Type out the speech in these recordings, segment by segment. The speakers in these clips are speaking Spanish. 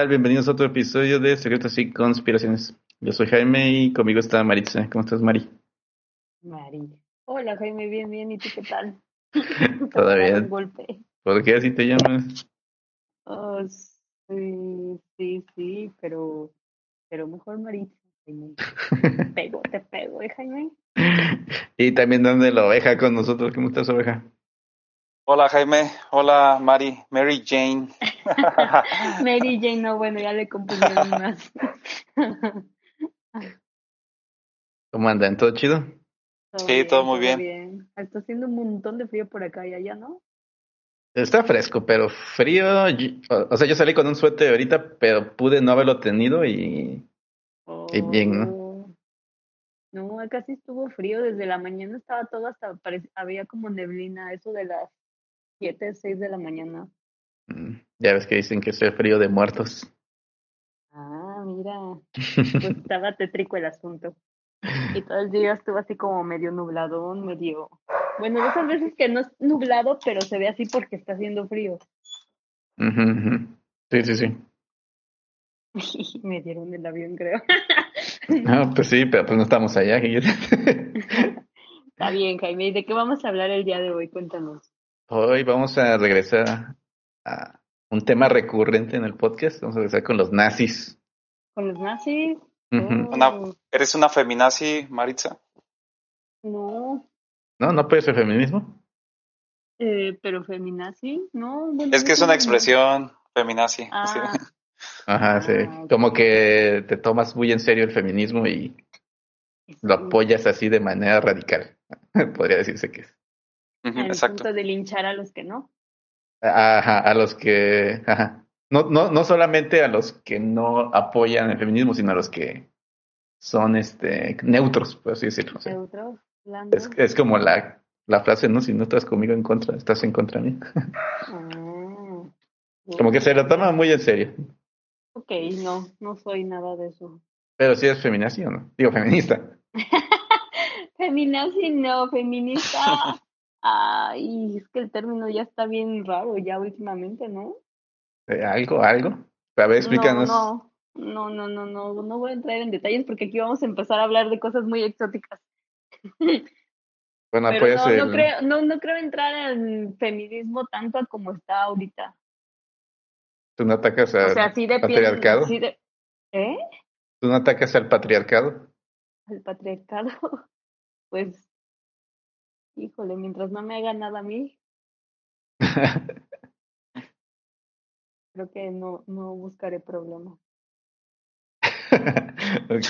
tal? Bienvenidos a otro episodio de Secretos y Conspiraciones. Yo soy Jaime y conmigo está Maritza. ¿Cómo estás, Mari? Mari. Hola, Jaime, bien, bien. ¿Y tú qué tal? Bien. golpe. ¿Por qué así te llamas? Oh, sí, sí, sí, pero, pero mejor Maritza. Jaime. Te pego, te pego, ¿eh, Jaime? y también donde la oveja con nosotros. ¿Cómo estás, oveja? Hola Jaime, hola Mari, Mary Jane. Mary Jane, no, bueno, ya le confundieron más. ¿Cómo andan? ¿Todo chido? sí, todo muy bien. Está haciendo un montón de frío por acá y allá, ¿no? Está fresco, pero frío. O sea, yo salí con un suéter ahorita, pero pude no haberlo tenido y, y bien, ¿no? Oh. No, acá sí estuvo frío. Desde la mañana estaba todo hasta. Había como neblina, eso de las 7, 6 de la mañana. Mm, ya ves que dicen que el frío de muertos. Ah, mira. Pues estaba tétrico el asunto. Y todo el día estuvo así como medio nublado, medio. Bueno, esas veces que no es nublado, pero se ve así porque está haciendo frío. Sí, sí, sí. Me dieron el avión, creo. No, pues sí, pero pues no estamos allá. Está bien, Jaime. ¿Y de qué vamos a hablar el día de hoy? Cuéntanos. Hoy vamos a regresar a un tema recurrente en el podcast. Vamos a regresar con los nazis. ¿Con los nazis? Oh. ¿Eres una feminazi, Maritza? No. ¿No? ¿No puede ser feminismo? Eh, pero feminazi, no. es que es una expresión feminazi. Ah. Ajá, sí. Ah, Como que te tomas muy en serio el feminismo y lo apoyas así de manera radical. Podría decirse que es. El punto de linchar a los que no. Ajá, a los que, ajá. No, no, no solamente a los que no apoyan el feminismo, sino a los que son este neutros, por así decirlo. neutros, es, es, como la, la frase, ¿no? Si no estás conmigo en contra, estás en contra de mí. Ah, como que se lo toma muy en serio. Ok, no, no soy nada de eso. Pero si es feminazi o no? Digo, feminista. feminazi no, feminista. Ay, es que el término ya está bien raro ya últimamente, ¿no? Eh, ¿Algo, algo? A ver, explícanos. No, no, no, no, no, no, voy a entrar en detalles porque aquí vamos a empezar a hablar de cosas muy exóticas. Bueno, pues no, no, creo, no, no creo entrar en feminismo tanto como está ahorita. ¿Tú no atacas al patriarcado? ¿Eh? ¿Tú no atacas al patriarcado? Al patriarcado, pues Híjole, mientras no me haga nada a mí. creo que no, no buscaré problemas. ok.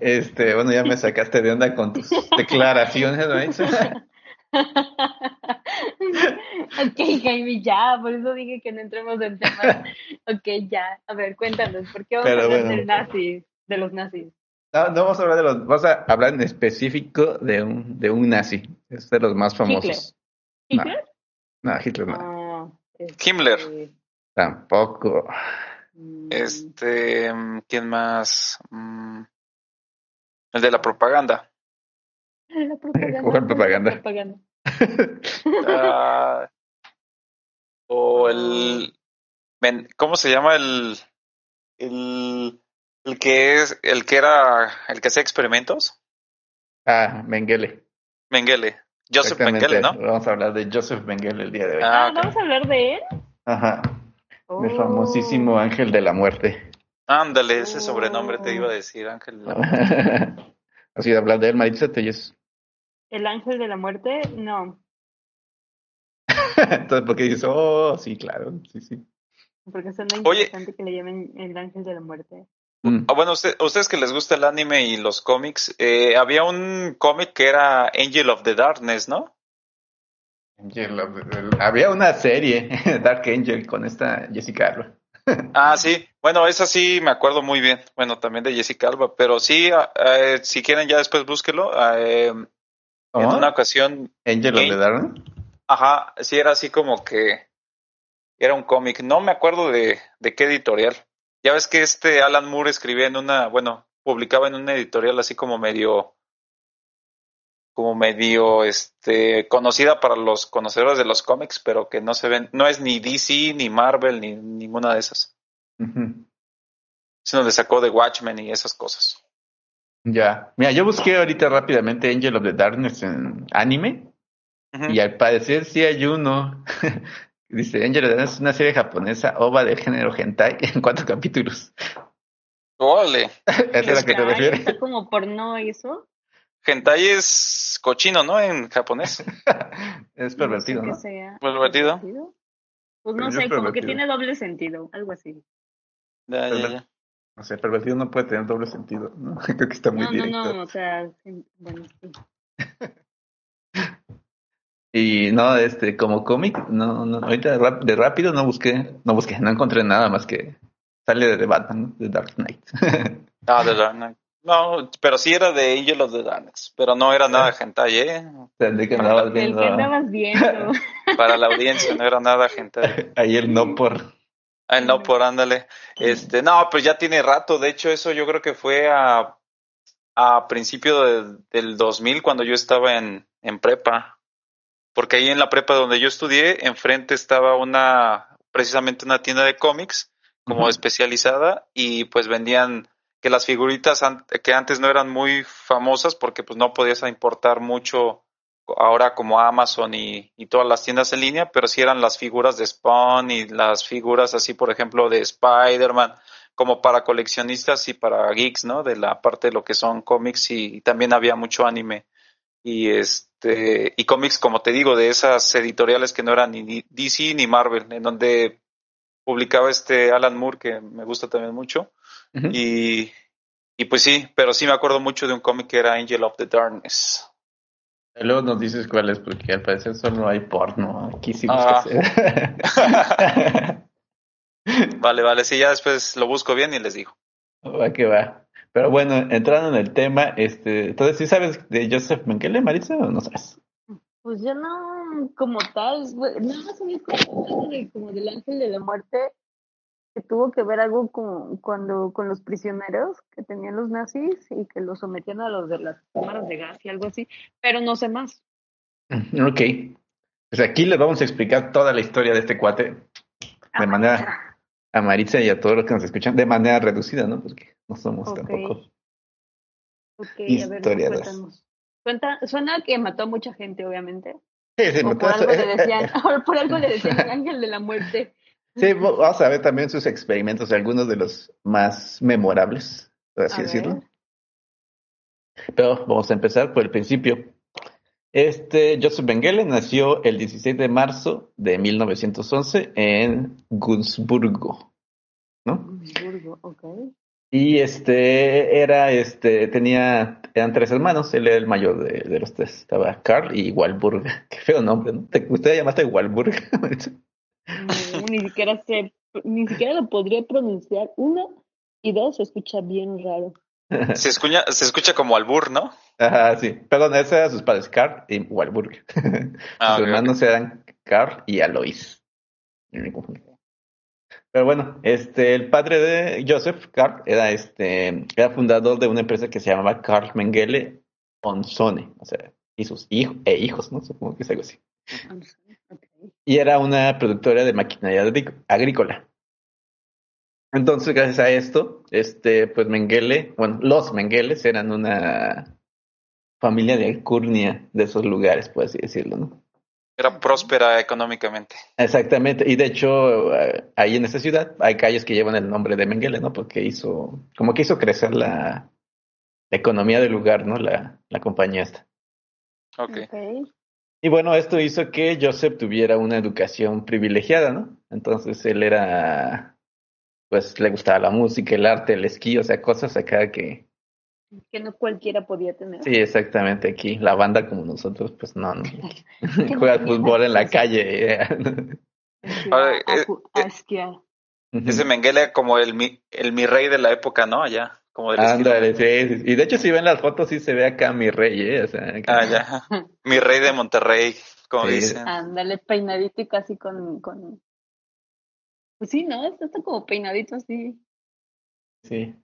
Este, bueno, ya me sacaste de onda con tus declaraciones, ¿no? ok, Jaime, ya, por eso dije que no entremos en temas. ok, ya. A ver, cuéntanos, ¿por qué vamos a hablar del nazi, de los nazis? No, no vamos a hablar de los, vamos a hablar en específico de un, de un nazi, es de los más famosos. ¿Hitler? No, Hitler no. Ah, este, Himmler. Tampoco. Mm. Este, ¿quién más? Mm, el de la propaganda. La propaganda. ¿Cuál propaganda? propaganda. uh, o el, ¿cómo se llama el, el el que es, el que era, el que hacía experimentos. Ah, Mengele. Mengele. Joseph Mengele, ¿no? Vamos a hablar de Joseph Mengele el día de hoy. Ah, ¿vamos a hablar de él? Ajá. El famosísimo Oh. ángel de la muerte. Ándale, ese Oh. sobrenombre te iba a decir, Ángel. de la Muerte. Así de hablar de él, Maritza, te oyes. ¿El ángel de la muerte? No, Entonces, porque dices, oh, sí, claro, sí, sí. porque suena Oye. interesante que le llamen el ángel de la muerte. Mm. Ah, bueno, usted, ustedes que les gusta el anime y los cómics, eh, había un cómic que era Angel of the Darkness, ¿no? Angel of the- Había una serie, Dark Angel, con esta Jessica Alba. Ah, sí. Bueno, esa sí me acuerdo muy bien. Bueno, también de Jessica Alba, pero sí, ah, eh, si quieren ya después búsquelo. eh, en una ocasión, Angel of the Darkness. ajá, sí era así como que era un cómic. No me acuerdo de, de qué editorial. Ya ves que este Alan Moore escribía en una, bueno, publicaba en una editorial así como medio como medio este conocida para los conocedores de los cómics, pero que no se ven, no es ni DC, ni Marvel, ni ninguna de esas. Sino le sacó de Watchmen y esas cosas. Ya. Mira, yo busqué ahorita rápidamente Angel of the Darkness en anime y al parecer sí hay uno. Dice Angel es una serie japonesa ova de género hentai en cuatro capítulos. ¿Esa es a la que te refieres? Está como porno y eso. Hentai es cochino, ¿no? En japonés. Es pervertido, no ¿no? sé qué sea. Pervertido. Pues Pero no yo sé, como que pervertido. tiene doble sentido, algo así. Ya, ya, ya. No sé, pervertido no puede tener doble sentido, ¿no? Creo que está muy No, no, directo. no, o sea, bueno, sí. Y no, este, como cómic, no, no, ahorita rap- de rápido no busqué, no busqué, no encontré nada más que sale de Batman, de Dark Knight. Ah, de Dark Knight. No, pero sí era de Angel of the Darkness, pero no era nada hentai, ¿eh? Tendré que andabas El viendo que andabas viendo. Para la audiencia no era nada hentai. ayer no por Ay, no, por ándale. Este, no, pues ya tiene rato. De hecho, eso yo creo que fue a, a principio de- del 2000 cuando yo estaba en, en prepa. Porque ahí en la prepa donde yo estudié, enfrente estaba una, precisamente una tienda de cómics como especializada y pues vendían que las figuritas an- que antes no eran muy famosas porque pues no podías importar mucho ahora como Amazon y, y todas las tiendas en línea, pero sí eran las figuras de Spawn y las figuras así, por ejemplo, de Spider-Man, como para coleccionistas y para geeks, ¿no? De la parte de lo que son cómics y, y también había mucho anime. Y este, y cómics, como te digo, de esas editoriales que no eran ni DC ni Marvel, en donde publicaba este Alan Moore, que me gusta también mucho. Y, y pues sí, pero sí me acuerdo mucho de un cómic que era Angel of the Darkness. Luego nos dices cuál es, porque al parecer solo hay porno. Aquí sí Ah. Vale, vale, sí, ya después lo busco bien y les digo. va que va. Pero bueno, entrando en el tema, este, entonces, ¿sí sabes de Joseph Mengele, Marisa, o no sabes? Pues yo no, como tal, nada más como del ángel de la muerte, que tuvo que ver algo con, cuando, con los prisioneros que tenían los nazis y que los sometían a los de las cámaras de gas y algo así, pero no sé más. Ok. Pues aquí les vamos a explicar toda la historia de este cuate de manera a Maritza y a todos los que nos escuchan de manera reducida, ¿no? Porque no somos tampoco. Ok, a ver, Historiadas. cuéntanos. Cuenta, suena que mató a mucha gente, obviamente. Sí, sí, me por algo le decían, por algo le decían el ángel de la muerte. Sí, vamos a ver también sus experimentos, algunos de los más memorables, por así A decirlo. ver. Pero vamos a empezar por el principio. Este Joseph Mengele nació el 16 de marzo de 1911 en Gunzburgo, ¿no? Burgo, ok. Y este era, este, tenía, eran tres hermanos, él era el mayor de, de los tres. Estaba Carl y Walburg. Qué feo nombre, ¿no? ¿Te, ¿Usted llamaste Walburg? No, ni siquiera sé, ni siquiera lo podría pronunciar. Uno y dos se escucha bien raro. Se escucha, se escucha como albur, ¿no? Ajá, sí. Perdón, esos eran sus padres, Carl y Walburg. Ah, sus hermanos eran Carl y Alois. Pero bueno, este, el padre de Joseph, Carl, era este, era fundador de una empresa que se llamaba Carl Mengele Onsone, o sea, y sus hijos, e hijos, ¿no? Supongo que es algo así. Y era una productora de maquinaria agrí- agrícola. Entonces, gracias a esto, este, pues Mengele, bueno, los Mengeles eran una familia de alcurnia de esos lugares, por así decirlo, ¿no? Era próspera económicamente. Exactamente, y de hecho, eh, ahí en esta ciudad hay calles que llevan el nombre de Mengele, ¿no? Porque hizo, como que hizo crecer la, la economía del lugar, ¿no? La, la compañía esta. Ok. Ok. Y bueno, esto hizo que Joseph tuviera una educación privilegiada, ¿no? Entonces él era, pues le gustaba la música, el arte, el esquí, o sea, cosas acá que, Que no cualquiera podía tener. sí, exactamente aquí, la banda como nosotros, pues no, no. Juega fútbol en la calle. eh. Sí, Ahora, a- a eh, a esquiar. Ese Mengele como el mi, el mi rey de la época, ¿no? Allá, como del. Ándale, sí, sí, sí. Y de hecho, si ven las fotos, sí se ve acá mi rey, ¿eh? O sea, acá- Ah, ya. Mi rey de Monterrey, como Sí. dicen. Ándale, peinadito y casi con, con... Pues sí, ¿no? Está, está como peinadito así. Sí.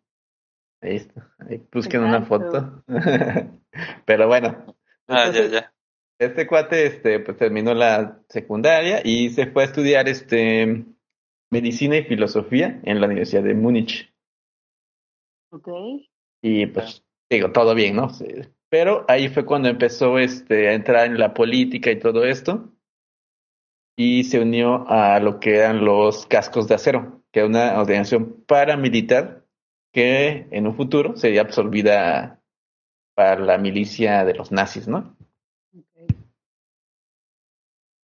Ahí está. Ahí busquen una foto. Pero bueno, Ah, ya, Entonces, ya. Este cuate, este, pues terminó la secundaria y se fue a estudiar, este, medicina y filosofía en la Universidad de Múnich. Ok. Y pues, digo, todo bien, ¿no? Pero ahí fue cuando empezó, este, a entrar en la política y todo esto. Y se unió a lo que eran los cascos de acero, que era una organización paramilitar que en un futuro sería absorbida para la milicia de los nazis, ¿no?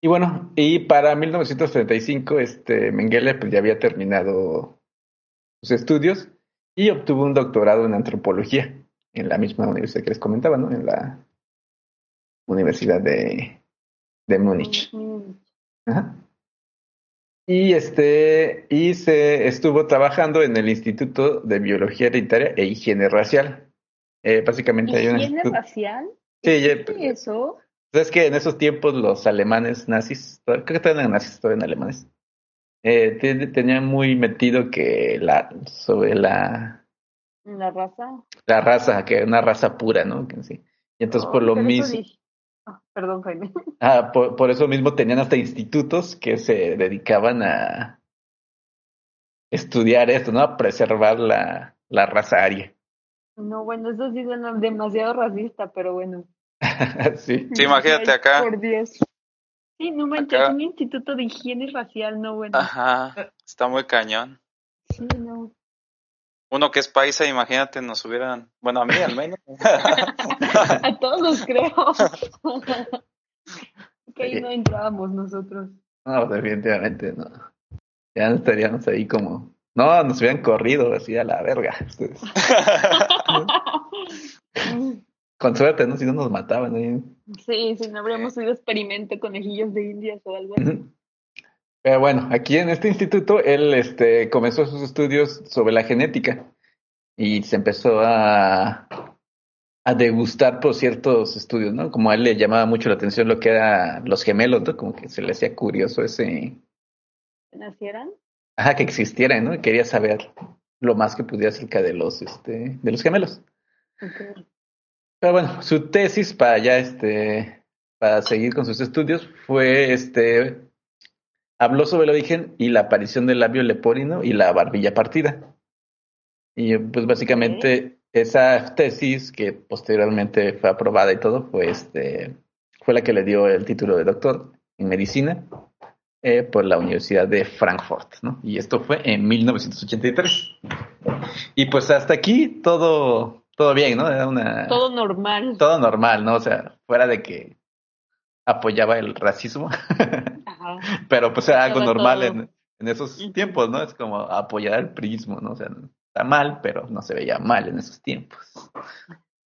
Y bueno, y para 1935, este, Mengele pues ya había terminado sus estudios y obtuvo un doctorado en antropología en la misma universidad que les comentaba, ¿no? En la Universidad de, de Múnich. Mm, Ajá. Y este, y se estuvo trabajando en el Instituto de Biología Hereditaria e Higiene Racial. Eh, básicamente hay ¿Higiene instituto- racial? Sí, ya- ¿Qué es eso? Es que en esos tiempos los alemanes nazis, creo que todavía eran nazis, todavía eran alemanes, eh, te- tenían muy metido que la, sobre la, ¿La raza? la raza, que era una raza pura, ¿no? Que sí. Y entonces por Ay, lo eso Ah, perdón, Jaime. ah, por, por eso mismo tenían hasta institutos que se dedicaban a estudiar esto, ¿no? A preservar la, la raza aria. No, bueno, eso sí suena demasiado racista, pero bueno. sí. Sí, imagínate acá. Por Dios. Sí, no manches, Acá. un instituto de higiene racial, no bueno. Ajá, está muy cañón. Sí, no. Uno que es paisa, imagínate, nos hubieran, bueno, a mí al menos. A todos creo. que ahí no entrábamos nosotros. No, definitivamente no. Ya no estaríamos ahí como. No, nos hubieran corrido así a la verga. ustedes. Con suerte, ¿no? Si no nos mataban ahí. Sí, si no habríamos sido experimento conejillos de indias o algo así. Pero bueno, aquí en este instituto él este, comenzó sus estudios sobre la genética y se empezó a, a degustar por ciertos estudios, ¿no? Como a él le llamaba mucho la atención lo que eran los gemelos, ¿no? Como que se le hacía curioso ese, ¿Nacieran? ajá, que existieran, ¿no? Y quería saber lo más que pudiera acerca de los, este, de los gemelos. Ok. Pero bueno, su tesis para ya este, para seguir con sus estudios fue este, habló sobre el origen y la aparición del labio leporino y la barbilla partida. Y pues básicamente esa tesis que posteriormente fue aprobada y todo fue este, fue la que le dio el título de doctor en medicina eh, por la Universidad de Frankfurt, ¿no? Y esto fue en 1983. Y pues hasta aquí todo, todo bien, ¿no? Era una Todo normal. todo normal, ¿no? O sea, fuera de que apoyaba el racismo, Ajá. pero pues era algo normal en, en esos tiempos, ¿no? Es como apoyar el prismo, ¿no? O sea, está mal, pero no se veía mal en esos tiempos.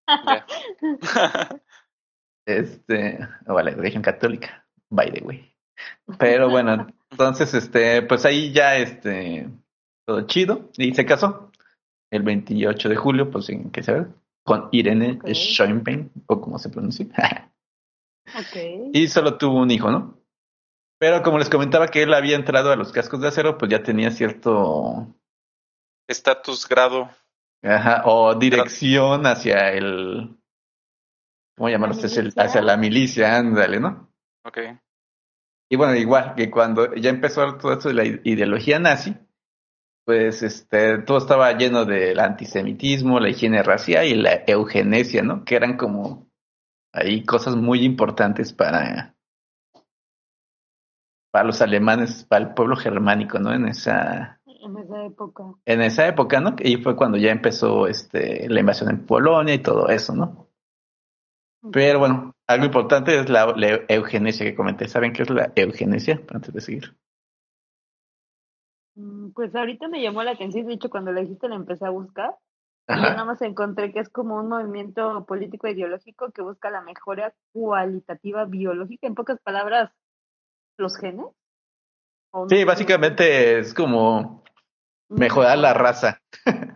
Este, la religión católica, by the way. Pero bueno, entonces, este, pues ahí ya, este, todo chido, y se casó el 28 de julio, pues en que se ve, con Irene Ok. Schoenbein, o como se pronuncia. Ok. Y solo tuvo un hijo, ¿no? Pero como les comentaba que él había entrado a los cascos de acero, pues ya tenía cierto, Estatus, grado. ajá, o dirección hacia el, ¿cómo llamarlo? ¿La ustedes? El- milicia? hacia la milicia, ándale, ¿no? Ok. Y bueno, igual que cuando ya empezó todo esto de la ide- ideología nazi, pues este, todo estaba lleno del antisemitismo, la higiene racial y la eugenesia, ¿no? Que eran como ahí cosas muy importantes para, para los alemanes, para el pueblo germánico, ¿no? En esa, En esa época. en esa época, ¿no? Y fue cuando ya empezó este, la invasión en Polonia y todo eso, ¿no? Pero bueno, algo importante es la, la eugenesia que comenté. ¿Saben qué es la eugenesia? Antes de seguir. Mm, Pues ahorita me llamó la atención, de hecho cuando la dijiste la empecé a buscar y yo nada más encontré que es como un movimiento político ideológico que busca la mejora cualitativa biológica, en pocas palabras, los genes. Sí, básicamente es como mejorar la raza.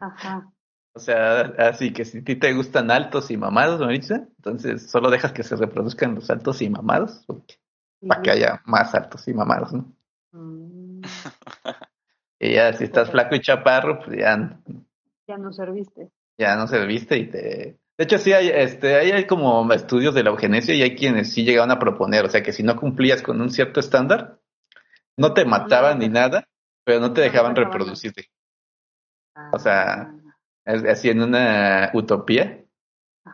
Ajá. O sea, así que si a ti te gustan altos y mamados, Maritza, entonces solo dejas que se reproduzcan los altos y mamados porque- para que haya más altos y mamados, ¿no? Mm, Y ya si estás flaco y chaparro, pues ya, ya no serviste. ya no serviste y te De hecho, sí hay, este, ahí hay como estudios de la eugenesia y hay quienes sí llegaron a proponer, o sea, que si no cumplías con un cierto estándar, no te mataban ni nada, pero no te dejaban reproducirte. O sea, Es- Así en una utopía,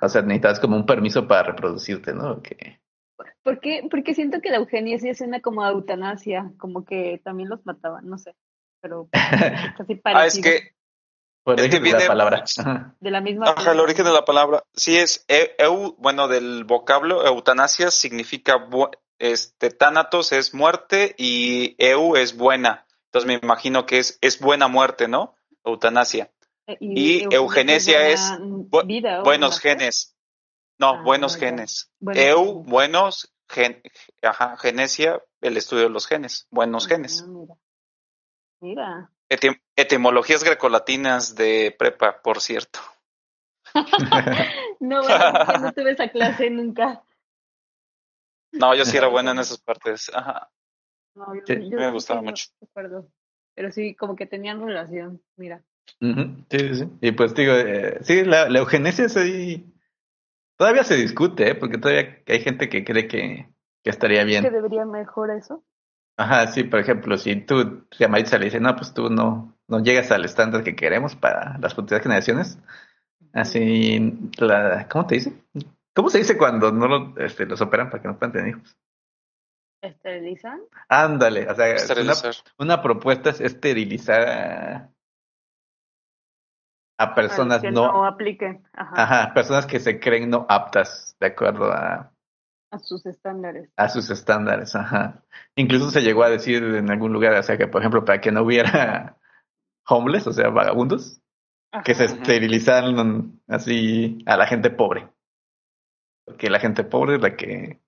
o sea, necesitas como un permiso para reproducirte, ¿no? Que, ¿Por qué? Porque siento que la eugenia sí suena como a eutanasia, como que también los mataban, no sé, pero casi parecido. Ah, es que por Es que ejemplo, la palabra. De la misma Ajá, el origen de la palabra. Sí, es eu, eu- bueno, del vocablo eutanasia significa este tánatos es muerte y eu es buena. Entonces me imagino que es, es buena muerte, ¿no? Eutanasia. Eh, y eugenesia es bu- vida, Buenos genes. No, Ah, buenos genes. Buenos eu, genes. buenos, gen, ajá, genesia, el estudio de los genes. Buenos Ah, genes. mira. Mira. Etim- etimologías grecolatinas de prepa, por cierto. No, bueno, yo no tuve esa clase nunca. No, yo sí era buena en esas partes. Ajá. No, yo, Sí, yo me sí gustaba no mucho. recuerdo. Pero sí, como que tenían relación, mira. Ujú, Sí, sí, sí. Y pues digo, eh, sí, la, la eugenesia es ahí. Todavía se discute, ¿eh? Porque todavía hay gente que cree que, que estaría ¿Que bien. debería mejor eso? Ajá, sí, por ejemplo, si tú, si a Maritza le dice, no, pues tú no, no llegas al estándar que queremos para las futuras generaciones. Así, la, ¿cómo te dice? ¿Cómo se dice cuando no lo, este, los operan para que no puedan tener hijos? ¿Esterilizan? Ándale, o sea, una, una propuesta es esterilizar a, a personas que no, no apliquen ajá, ajá, personas que se creen no aptas de acuerdo a, a sus estándares. a sus estándares, ajá. Incluso se llegó a decir en algún lugar, o sea, que por ejemplo, para que no hubiera homeless, o sea, vagabundos, que se Ajá. esterilizaran así a la gente pobre. Porque la gente pobre es la que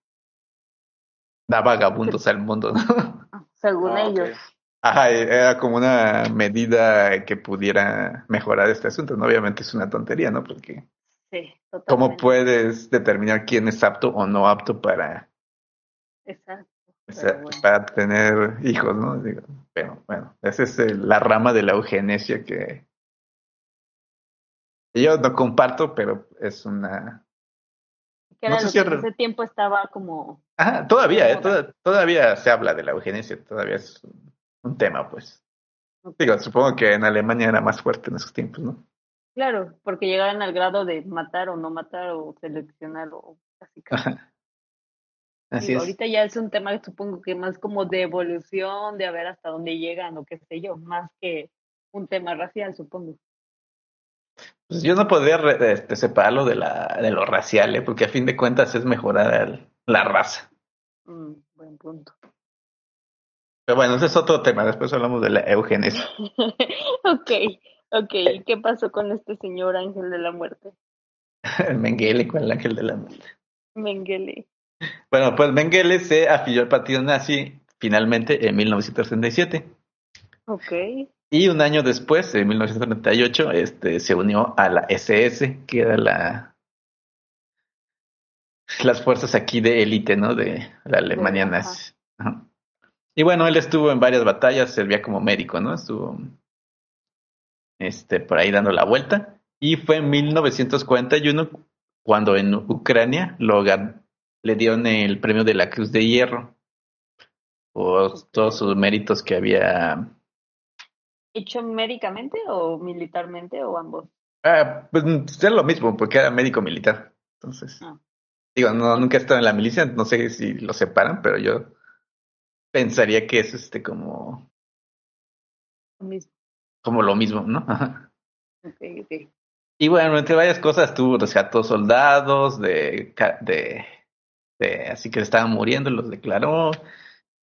da vagabundos al mundo, ¿no? Según Ah, ellos. Ajá, era como una medida que pudiera mejorar este asunto, ¿no? Obviamente es una tontería, ¿no? Porque Sí, totalmente. ¿cómo puedes determinar quién es apto o no apto para, Exacto. o sea, Pero bueno. para tener hijos, ¿no? Digo, pero bueno, esa es el- la rama de la eugenesia que yo no comparto, pero es una... Que no sé si que ese tiempo estaba como... Ajá, todavía, ¿eh? Toda- todavía se habla de la eugenesia, todavía es un, un tema, pues. Digo, supongo que en Alemania era más fuerte en esos tiempos, ¿no? Claro, porque llegaban al grado de matar o no matar o seleccionar o. Así Digo, es. ahorita ya es un tema supongo que más como de evolución, de a ver hasta dónde llegan o qué sé yo, más que un tema racial, supongo. Pues yo no podría este, separarlo de, la, de lo racial, ¿eh? porque a fin de cuentas es mejorar al- la raza. Mm, buen punto. Pero bueno, ese es otro tema, después hablamos de la eugenesia. ok, ok. ¿Y qué pasó con este señor ángel de la muerte? El Mengele con el ángel de la muerte. Mengele. Bueno, pues Mengele se afilió al partido nazi finalmente en 1937. Ok. Y un año después, en 1938, este, se unió a la SS, que era la las fuerzas aquí de élite, ¿no? De la Alemania nazi. Ajá. Y bueno, él estuvo en varias batallas, servía como médico, ¿no? Estuvo este, por ahí dando la vuelta. Y fue en 1941 cuando en Ucrania lo gan- le dieron el premio de la Cruz de Hierro por todos sus méritos que había ¿Hecho médicamente o militarmente o ambos? Ah, pues es lo mismo, porque era médico militar. Entonces, Ah. digo, no, nunca he estado en la milicia, no sé si lo separan, pero yo pensaría que es este como, Lo mismo. Como lo mismo, ¿no? Ajá. Ok, ok. Y bueno, entre varias cosas, tuvo rescató soldados de, de, de así que estaban muriendo, los declaró.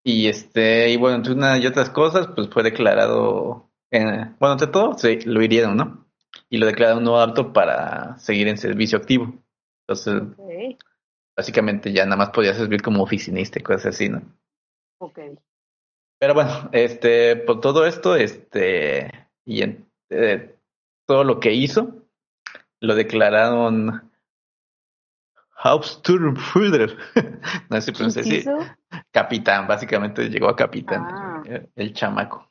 Y este, y bueno, entre una y otras cosas, pues fue declarado, eh, bueno, entre todo, sí, lo hirieron, ¿no? Y lo declararon no apto para seguir en servicio activo. Entonces, básicamente ya nada más podía servir como oficinista y cosas así, ¿no? ok. Pero bueno, este, por todo esto, este, y en, eh, todo lo que hizo, lo declararon Hauptsturmführer, no sé si pronuncia así, capitán, básicamente llegó a capitán, Ah. el, el chamaco.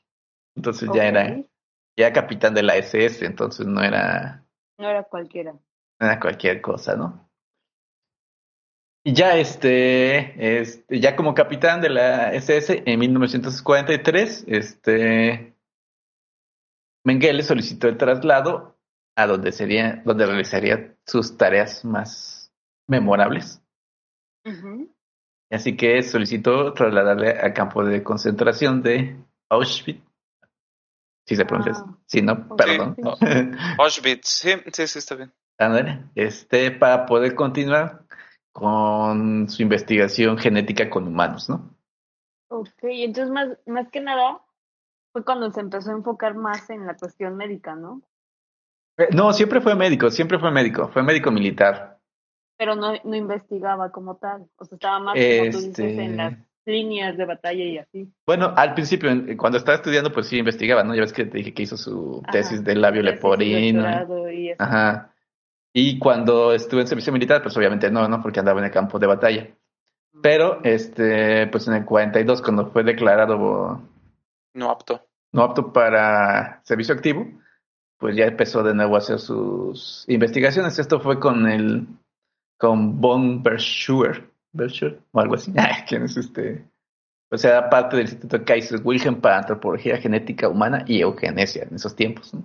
Entonces ya era, ya capitán de la SS, entonces no era, No era cualquiera. era cualquier cosa, ¿no? Y ya este, este, ya como capitán de la SS en 1943, este, Mengele solicitó el traslado a donde sería, donde realizaría sus tareas más memorables. Así que solicitó trasladarle al campo de concentración de Auschwitz. Si se pronuncia. Ah. Sí, no, perdón. sí. Auschwitz, sí, sí, sí, está bien. Este, para poder continuar con su investigación genética con humanos, ¿no? Ok, entonces más, más que nada fue cuando se empezó a enfocar más en la cuestión médica, ¿no? Eh, No, siempre fue médico, siempre fue médico, fue médico militar. Pero no, no investigaba como tal. O sea, estaba más, como tú dices, en Este, las líneas de batalla y así. bueno, al principio, cuando estaba estudiando, pues sí investigaba, ¿no? Ya ves que te dije que hizo su Ajá, tesis de labio leporino. y eso. Ajá. Y cuando estuve en servicio militar, pues obviamente no, ¿no? Porque andaba en el campo de batalla. Pero, este, pues en el 42, cuando fue declarado No apto. No apto para servicio activo, pues ya empezó de nuevo a hacer sus investigaciones. Esto fue con el, con von Verschuer, Verschuer o algo así. ¿Quién es este? O sea, era parte del Instituto Kaiser Wilhelm para Antropología Genética Humana y Eugenesia en esos tiempos, ¿no?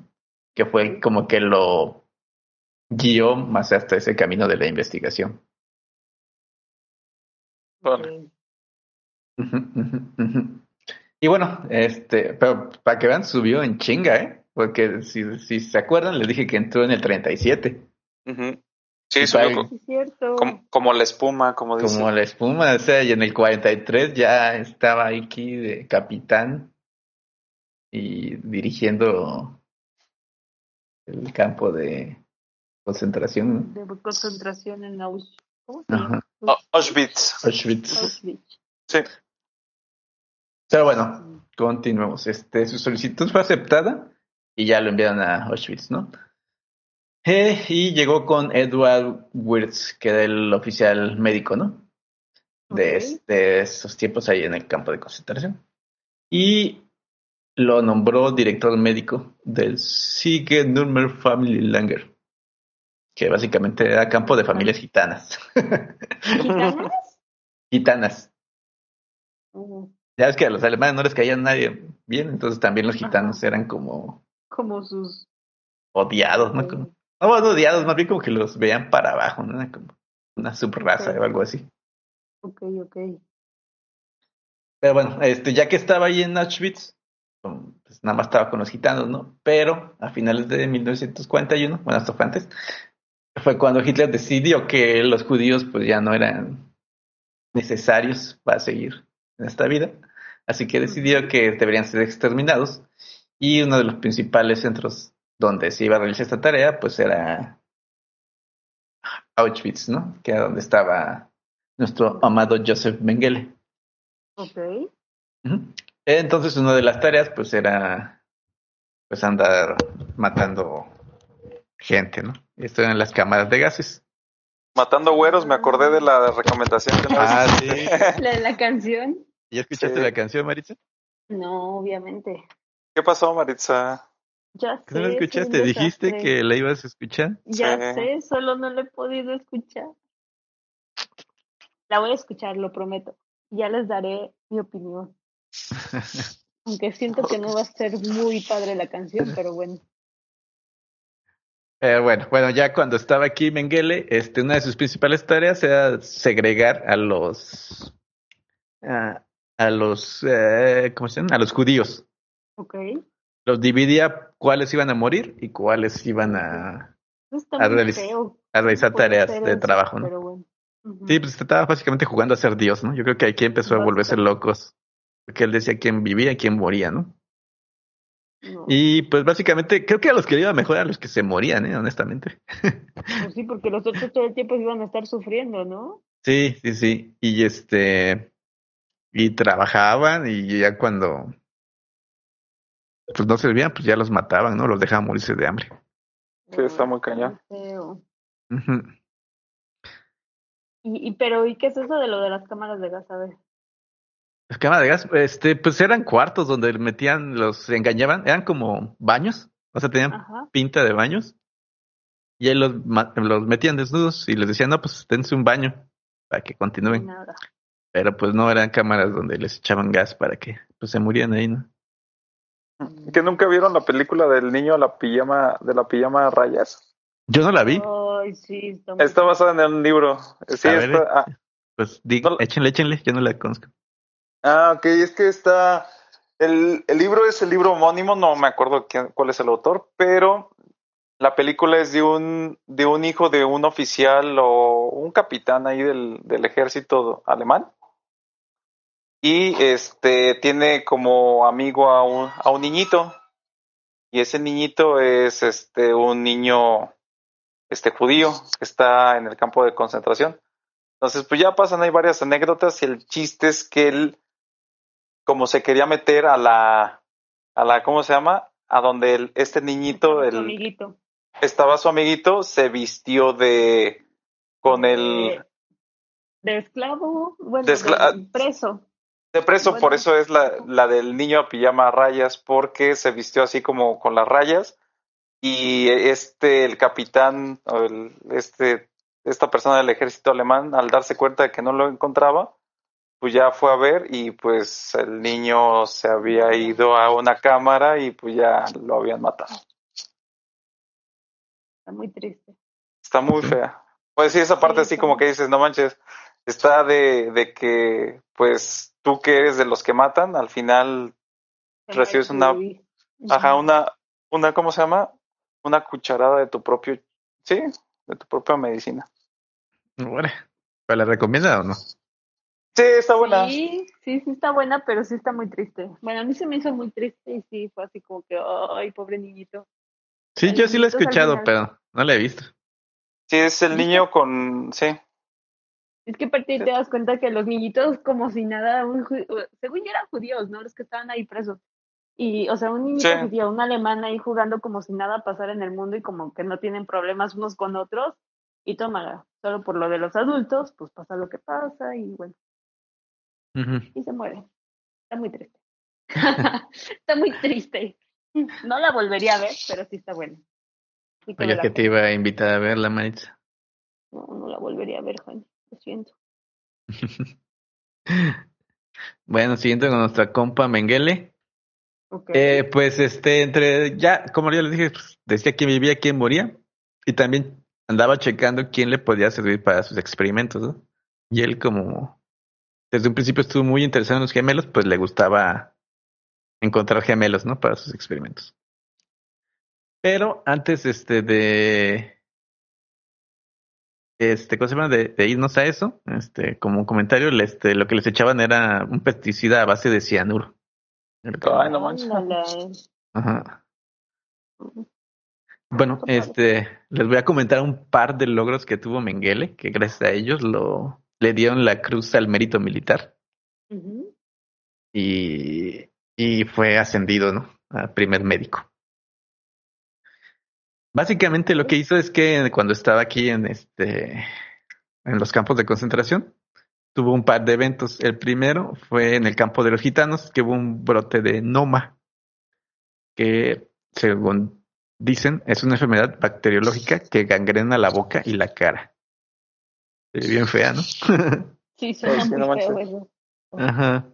Que fue como que lo guió más hasta ese camino de la investigación. Órale. Ujú, ujú, ujú. Y bueno, este, pero para que vean, subió en chinga, ¿eh? Porque si, si se acuerdan, les dije que entró en el 37. Ujú. Sí, Y subió para- co- Sí, cierto. como, como la espuma, como dice. Como la espuma, o sea, y en el 43 ya estaba aquí de capitán y dirigiendo el campo de concentración. De concentración en Auschwitz. ¿Cómo se ¿no? llama? Ajá. Au- Auschwitz. Auschwitz. Auschwitz. Sí. Pero bueno, continuemos. Este, su solicitud fue aceptada y ya lo enviaron a Auschwitz, ¿no? Eh, y llegó con Edward Wirtz, que era el oficial médico, ¿no? De, Ok. es- de esos tiempos ahí en el campo de concentración. Y lo nombró director médico del Siege Nürnberg Family Lager, que básicamente era campo de familias gitanas. ¿Gitanas? gitanas. Ujú. Ya ves que a los alemanes no les caía nadie bien, entonces también los Ajá. gitanos eran como Como sus... odiados, ¿no? Como, no, odiados, más bien como que los veían para abajo, ¿no? Como una subraza Ok. o algo así. Ok, ok. Pero bueno, este, ya que estaba ahí en Auschwitz, pues nada más estaba con los gitanos, ¿no? Pero a finales de 1941, bueno, hasta fue antes, fue cuando Hitler decidió que los judíos pues ya no eran necesarios para seguir en esta vida. Así que decidió que deberían ser exterminados. Y uno de los principales centros donde se iba a realizar esta tarea, pues era Auschwitz, ¿no? Que era donde estaba nuestro amado Joseph Mengele. Ok. Entonces una de las tareas pues era pues andar matando gente, ¿no? Esto en las cámaras de gases. Matando güeros, me acordé de la recomendación que vez Ah, hiciste. ¿La de la canción? ¿Ya escuchaste Sí. la canción, Maritza? No, obviamente. ¿Qué pasó, Maritza? Ya ¿Que no la sé, escuchaste? Dijiste que la ibas a escuchar. Ya Sí. sé, solo no la he podido escuchar. La voy a escuchar, lo prometo. Ya les daré mi opinión. Aunque siento que no va a ser muy padre la canción, pero bueno. Eh, bueno, bueno, ya cuando estaba aquí Mengele, este, una de sus principales tareas era segregar a los a, a los eh, ¿cómo se llaman? A los judíos. Ok. Los dividía cuáles iban a morir y cuáles iban a, A muy realiz- feo. a realizar tareas de trabajo, ¿no? Pero bueno. Sí, pues estaba básicamente jugando a ser Dios, ¿no? Yo creo que aquí empezó a volverse locos. Porque él decía quién vivía y quién moría, ¿no? No, Y pues básicamente creo que a los que le iba mejor a los que se morían, ¿eh? Honestamente. pues sí, porque los otros todo el tiempo iban a estar sufriendo, ¿no? Sí, sí, sí. Y este. Y trabajaban y ya cuando. Pues no servían, pues ya los mataban, ¿no? Los dejaban morirse de hambre. Sí, está muy cañón. Y, y, pero, ¿y qué es eso de lo de las cámaras de gas? A ver. Las cámaras de gas, este, pues eran cuartos donde metían, los engañaban, eran como baños, o sea, tenían Ajá. pinta de baños. y ahí los, los metían desnudos y les decían, no, pues dense un baño para que continúen. Nada. Pero pues no eran cámaras donde les echaban gas para que pues se murieran ahí, ¿no? ¿Que nunca vieron la película del niño la pijama, de la pijama a rayas? Yo no la vi. Ay, sí, está muy- Está basada en un libro. Sí, A ver, está, ah, Pues di, No échenle, échenle, yo no la conozco. Ah, ok, es que está. El, el libro es el libro homónimo, no me acuerdo quién, cuál es el autor, pero la película es de un, de un hijo de un oficial o un capitán ahí del, del ejército alemán. Y este tiene como amigo a un, a un niñito. Y ese niñito es este un niño este judío que está en el campo de concentración. Entonces, pues ya pasan ahí varias anécdotas y el chiste es que él, como se quería meter a la, a la, ¿cómo se llama? A donde el, este niñito, el, amiguito. estaba su amiguito, se vistió de, con el, De, de esclavo, bueno, de preso. De preso, bueno. por eso es la, la del niño a pijama a rayas, porque se vistió así como con las rayas y este, el capitán, o el, este, esta persona del ejército alemán, al darse cuenta de que no lo encontraba, pues ya fue a ver y pues el niño se había ido a una cámara y pues ya lo habían matado. Está muy triste. Está muy fea. Pues sí, esa parte Sí, así como que dices, no manches, está de, de que pues tú que eres de los que matan, al final Recibes una-. Ajá, una, una, ¿cómo se llama? Una cucharada de tu propio, sí, de tu propia medicina. Bueno, ¿pero la recomienda o no? Sí, está buena. Sí, sí, sí está buena, pero sí está muy triste. Bueno, a mí se me hizo muy triste y sí, fue así como que, ay, pobre niñito. Sí, El yo sí la he escuchado, pero no la he visto. Sí, es el niño con, sí, Es que aparte te das cuenta que los niñitos como si nada, un según yo eran judíos, ¿no? Los que estaban ahí presos. Y, o sea, un niñito Sí. judío, un alemán ahí jugando como si nada pasara en el mundo y como que no tienen problemas unos con otros. Y toma, solo por lo de los adultos, pues pasa lo que pasa y bueno, y se muere. Está muy triste. está muy triste. No la volvería a ver, pero sí está buena. Oye, que te iba a invitar a verla, Maritza. No, no la volvería a ver, Juan. Lo siento. Bueno, siguiente con nuestra compa Menguele. Ok. Eh, pues este, entre, ya, como ya les dije, pues, decía quién vivía, quién moría. Y también andaba checando quién le podía servir para sus experimentos, ¿no? Y él como, desde un principio estuvo muy interesado en los gemelos, pues le gustaba encontrar gemelos, ¿no? Para sus experimentos. Pero antes, este, de, este, ¿cómo se llama? De, de irnos a eso, este, como un comentario, este, lo que les echaban era un pesticida a base de cianuro. Ay, no manches. Ajá. Bueno, este, les voy a comentar un par de logros que tuvo Mengele, que gracias a ellos lo le dieron la cruz al mérito militar Ujú. y, y fue ascendido, ¿no? A primer médico. Básicamente lo que hizo es que cuando estaba aquí en este en los campos de concentración, tuvo un par de eventos. El primero fue en el campo de los gitanos, que hubo un brote de noma, que según dicen es una enfermedad bacteriológica que gangrena la boca y la cara. Eh, Bien fea, ¿no? Sí, suena sí, muy feo eso. Ajá.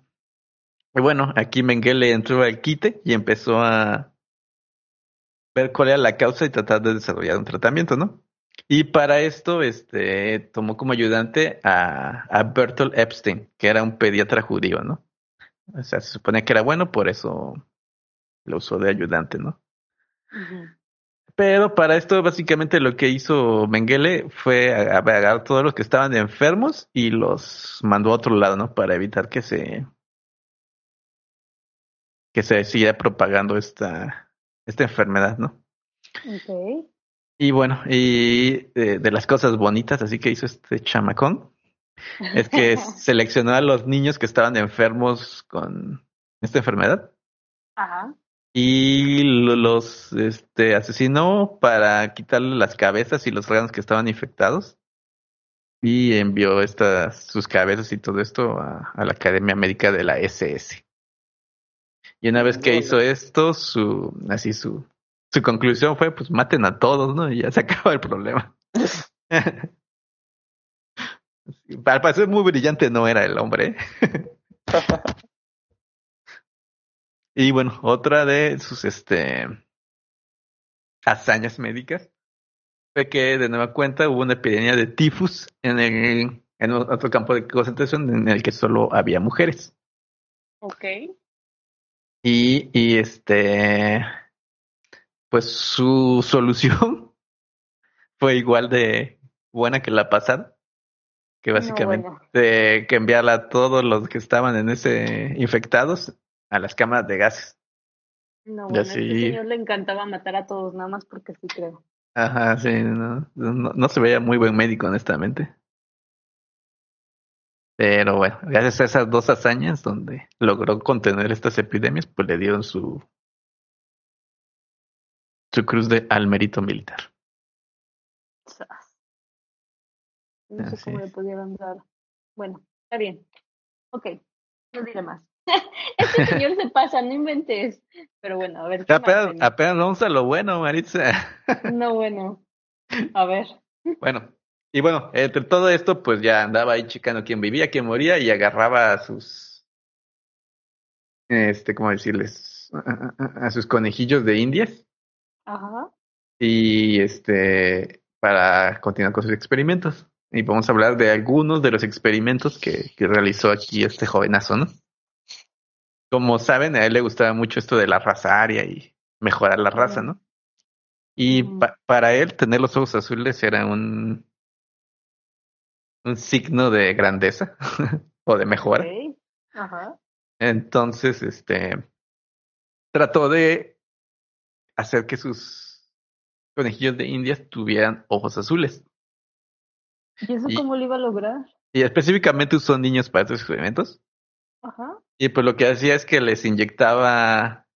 Y bueno, aquí Mengele entró al quite y empezó a ver cuál era la causa y tratar de desarrollar un tratamiento, ¿no? Y para esto, este, tomó como ayudante a, a Bertolt Epstein, que era un pediatra judío, ¿no? O sea, se supone que era bueno, por eso lo usó de ayudante, ¿no? Pero para esto, básicamente lo que hizo Mengele fue agarrar a todos los que estaban enfermos y los mandó a otro lado, ¿no? Para evitar que se que se siga propagando esta esta enfermedad, ¿no? Ok. Y bueno, y de, de las cosas bonitas, así que hizo este chamacón, es que seleccionó a los niños que estaban enfermos con esta enfermedad Ajá. y lo- los este, asesinó para quitarle las cabezas y los órganos que estaban infectados y envió estas sus cabezas y todo esto a, a la Academia Médica de la SS. Y una vez que hizo esto, su así su su conclusión fue, pues maten a todos, ¿no? Y ya se acaba el problema. Al parecer muy brillante no era el hombre. y bueno, otra de sus este hazañas médicas fue que de nueva cuenta hubo una epidemia de tifus en el en otro campo de concentración en el que solo había mujeres. Ok. Y, y este pues su solución fue igual de buena que la pasada que básicamente bueno. de que enviarla a todos los que estaban en ese infectados a las cámaras de gases. No, bueno, a este sí. señor le encantaba matar a todos, nada más porque sí creo. Ajá, sí, no, no, no se veía muy buen médico, honestamente. Pero bueno, gracias a esas dos hazañas donde logró contener estas epidemias, pues le dieron su su cruz de al mérito militar. No sé cómo le pudieron dar. Bueno, está bien. Ok, no diré más. este señor se pasa, no inventes. Pero bueno, a ver. ¿qué más Apenas, apenas vamos a lo bueno, Maritza. No, bueno. A ver. Bueno, y bueno, entre todo esto, pues ya andaba ahí checando quién vivía, quién moría y agarraba a sus, este, ¿cómo decirles? A, a- a sus conejillos de indias Ajá. y este, para continuar con sus experimentos. Y vamos a hablar de algunos de los experimentos que, que realizó aquí este jovenazo, ¿no? Como saben, a él le gustaba mucho esto de la raza aria y mejorar la raza, ¿no? Y pa- para él tener los ojos azules era un, un signo de grandeza o de mejora. Ajá. Entonces, este, trató de hacer que sus conejillos de indias tuvieran ojos azules. ¿Y eso Y- cómo lo iba a lograr? Y específicamente usó niños para estos experimentos. Ajá. Y pues lo que hacía es que les inyectaba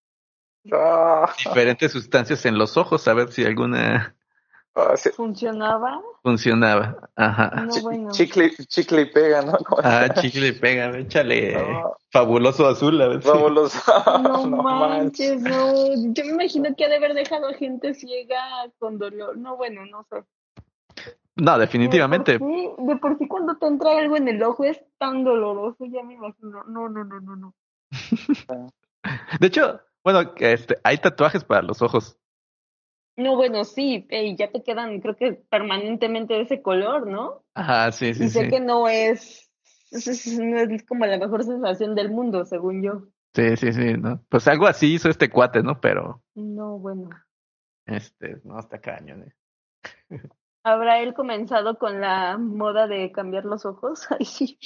diferentes sustancias en los ojos a ver si alguna ah, sí. ¿Funcionaba? funcionaba. Ajá. No, bueno. Chicle, chicle y pega, ¿no? ¿Cómo Ah, chicle y pega, échale fabuloso azul a ver Vámonos. No, No manches, no. Yo me imagino que ha de haber dejado a gente ciega con dolor. No, bueno, no sé. No, definitivamente. De por, sí, de por sí cuando te entra algo en el ojo es tan doloroso, ya me imagino. No, no, no, no, no. De hecho, bueno, que este, hay tatuajes para los ojos. No, bueno, sí, y ya te quedan, creo que permanentemente de ese color, ¿no? Ajá, sí, sí, y sé sí. que no es, no es como la mejor sensación del mundo, según yo. Sí, sí, sí, ¿no? Pues algo así hizo este cuate, ¿no? Pero, No, bueno. este, no, está cañón. ¿eh? ¿Habrá él comenzado con la moda de cambiar los ojos? Ay, sí.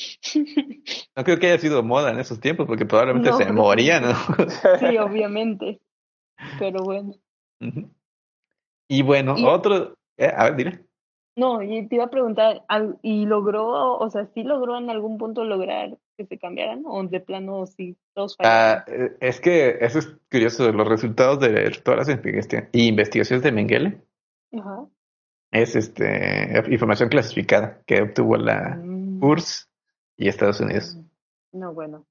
No creo que haya sido moda en esos tiempos, porque probablemente No, se creo que moría, no. Sí, obviamente. Pero bueno. Ujú. Y bueno, Y- otro, eh, a ver, dile. No, y te iba a preguntar, ¿y logró, o sea, sí logró en algún punto lograr que se cambiaran? ¿O de plano sí, todos Ah, fallaron? eh, es que eso es curioso, los resultados de todas las investi- investigaciones de Mengele Ajá. es este información clasificada que obtuvo la Mm. URSS y Estados Unidos. No, bueno.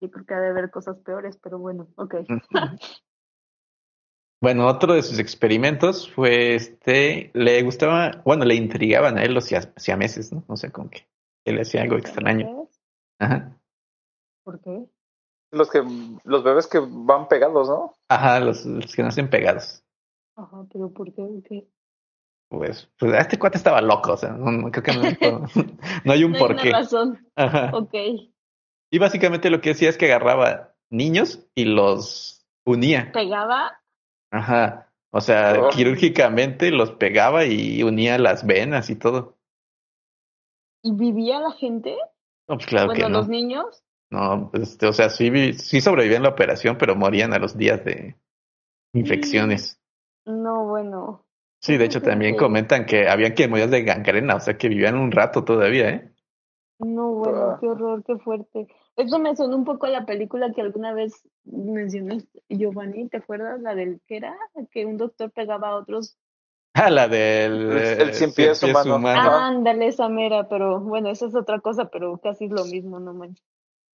Yo creo que ha de haber cosas peores, pero bueno, ok. Bueno, otro de sus experimentos fue este, le gustaba, bueno, le intrigaban a él los sia- siameses, ¿no? No sé con qué. Él hacía algo extraño. Ajá. ¿Por qué? Los que los bebés que van pegados, ¿no? Ajá, los, los que nacen pegados. Ajá, pero ¿por qué? ¿Qué? Pues, pues este cuate estaba loco, o sea, no, no creo que no, no hay un No hay una porqué. razón. Ajá. Ok. Y básicamente lo que hacía es que agarraba niños y los unía. ¿Pegaba? Ajá. O sea, Oh. quirúrgicamente los pegaba y unía las venas y todo. ¿Y vivía la gente? No, pues claro bueno, que no. los niños. No, pues, este, o sea, sí, sí sobrevivían la operación, pero morían a los días de infecciones. No, bueno. Sí, de hecho también comentan que habían que morir de gangrena, o sea, que vivían un rato todavía, ¿eh? No, bueno, Ah. qué horror, qué fuerte. Eso me sonó un poco a la película que alguna vez mencionaste, Giovanni, ¿te acuerdas? La del que era, que un doctor pegaba a otros. Ah, la del El- el eh, cien pies humano. Ajá. Ándale, esa mera, pero bueno, esa es otra cosa, pero casi es lo mismo, no manches.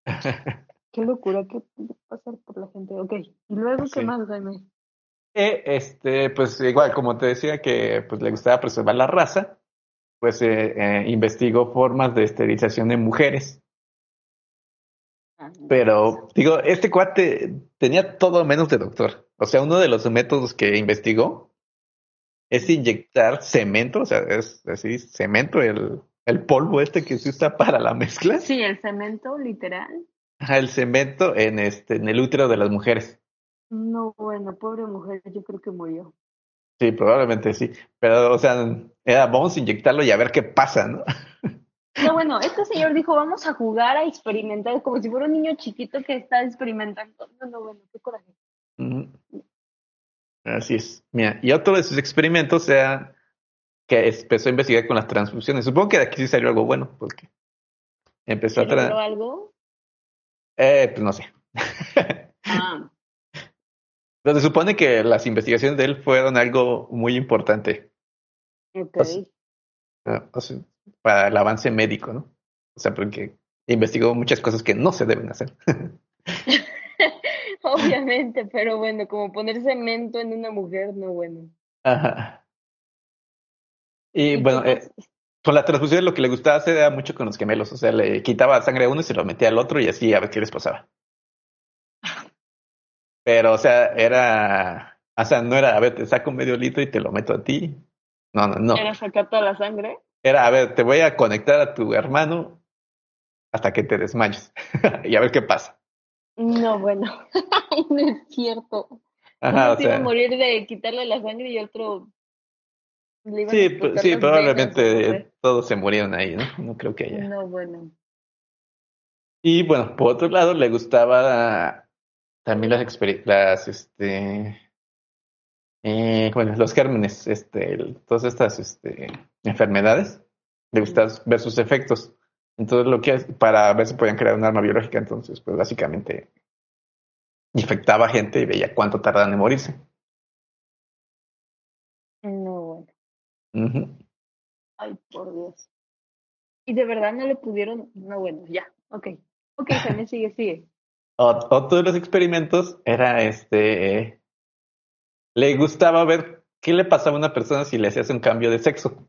Qué locura, qué puede pasar por la gente. Ok, y luego, ¿qué Sí. más, Jaime? E, este, pues igual, como te decía que pues, le gustaba preservar la raza, pues eh, eh, investigó formas de esterilización de mujeres. Ah, Pero, digo, este cuate tenía todo menos de doctor. O sea, uno de los métodos que investigó es inyectar cemento, o sea, es así, cemento, el, el polvo este que se usa para la mezcla. Sí, el cemento, literal. El cemento en este, en el útero de las mujeres. No, bueno, pobre mujer, yo creo que murió. Sí, probablemente sí. Pero, o sea, era, vamos a inyectarlo y a ver qué pasa, ¿no? No, bueno, este señor dijo, vamos a jugar, a experimentar, como si fuera un niño chiquito que está experimentando. No, no, bueno, qué coraje. Así es. Mira, y otro de sus experimentos era que empezó a investigar con las transfusiones. Supongo que de aquí sí salió algo bueno, porque empezó a ¿Se logró tra algo? eh, pues no sé. Ah, Pero se supone que las investigaciones de él fueron algo muy importante ok. Pues- ah, o sea, para el avance médico, ¿no? O sea, porque investigó muchas cosas que no se deben hacer. Obviamente, pero bueno, como poner cemento en una mujer, no bueno. Ajá. Y ¿Y bueno, eh, con la transfusión lo que le gustaba hacer era mucho con los gemelos. O sea, le quitaba sangre a uno y se lo metía al otro y así a ver qué les pasaba. Pero, o sea, era. O sea, no era, a ver, te saco medio litro y te lo meto a ti. No, no, no. ¿Era sacar toda la sangre? Era, a ver, te voy a conectar a tu hermano hasta que te desmayes y a ver qué pasa. No, bueno, no es cierto. Ajá, Uno o se iba a morir de quitarle la sangre y otro le Sí, sí, probablemente venas, todos se murieron ahí, ¿no? No creo que haya. No, bueno. Y bueno, por otro lado, le gustaba también las las, este, eh, bueno, los gérmenes, este, el- todas estas, este, enfermedades, le gustaba ver sus efectos. Entonces, lo que es, para ver si podían crear un arma biológica, entonces, pues básicamente infectaba gente y veía cuánto tardaban en morirse. No, bueno. Ay, por Dios. Y de verdad no le pudieron. No, bueno, ya. Ok. Ok, Jaime, sigue, sigue. Ot- Otro de los experimentos era este. Le gustaba ver qué le pasaba a una persona si le hacías un cambio de sexo. ¿Cómo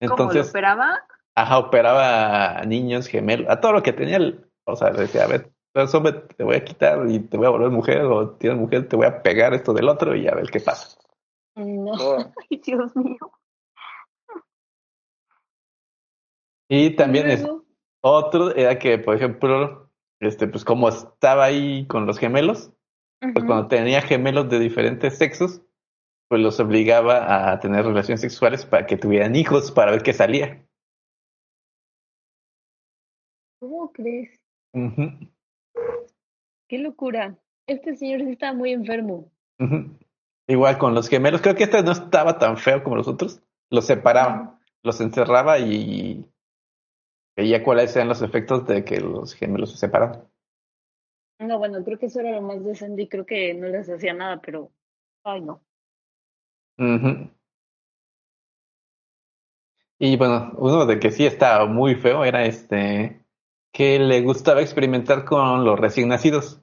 lo Entonces, operaba? ajá, operaba a niños, gemelos, a todo lo que tenía. O sea, le decía, a ver, pues, hombre, te voy a quitar y te voy a volver mujer, o tienes mujer, te voy a pegar esto del otro y a ver qué pasa. No. Oh. Ay, Dios mío. Y también es, otro era que, por ejemplo, este, pues como estaba ahí con los gemelos, pues cuando tenía gemelos de diferentes sexos, pues los obligaba a tener relaciones sexuales para que tuvieran hijos, para ver qué salía. ¿Cómo crees? Qué locura. Este señor sí está muy enfermo. Igual con los gemelos, creo que este no estaba tan feo como los otros. Los separaba, los encerraba y veía cuáles eran los efectos de que los gemelos se separaban. No, bueno, creo que eso era lo más decente y creo que no les hacía nada, pero. Ay, no. Ujú. Y bueno, uno de que sí estaba muy feo era este que le gustaba experimentar con los recién nacidos.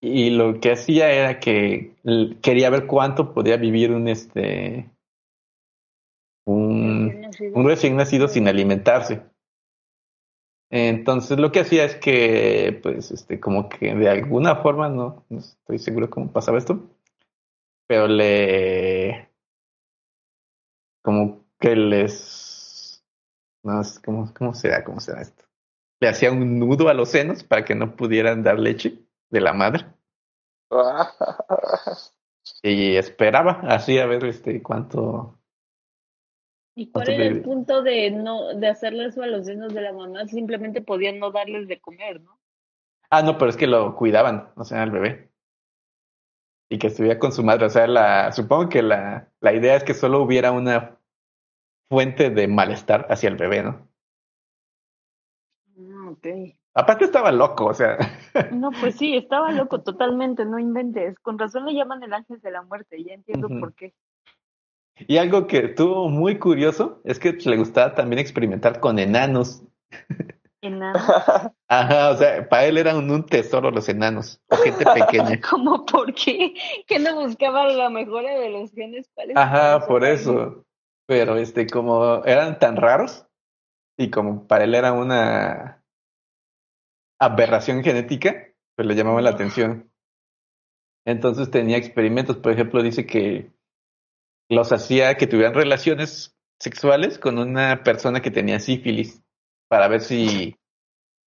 Y lo que hacía era que quería ver cuánto podía vivir un este un recién nacido sin alimentarse. Entonces lo que hacía es que, pues, este, como que de alguna forma, no, no estoy seguro cómo pasaba esto, pero le, como que les, no sé cómo, cómo será, cómo será esto. Le hacía un nudo a los senos para que no pudieran dar leche de la madre y esperaba así a ver este cuánto. ¿Y cuál ¿Cuánto era el punto de no de hacerle eso a los senos de la mamá? Simplemente podían no darles de comer, ¿no? Ah, no, pero es que lo cuidaban, o sea, al bebé. Y que estuviera con su madre. O sea, la, supongo que la, la idea es que solo hubiera una fuente de malestar hacia el bebé, ¿no? Ah, ok. Aparte estaba loco, o sea. No, pues sí, estaba loco totalmente, no inventes. Con razón le llaman el ángel de la muerte, ya entiendo Ujú. por qué. Y algo que estuvo muy curioso es que le gustaba también experimentar con enanos. Enano. Ajá, o sea, para él eran un tesoro los enanos, o gente pequeña. ¿Cómo por qué? ¿Que no buscaba la mejora de los genes para ese Ajá, por eso. Pero este, como eran tan raros, y como para él era una aberración genética, pues le llamaba la atención. Entonces tenía experimentos, por ejemplo, dice que los hacía que tuvieran relaciones sexuales con una persona que tenía sífilis, para ver si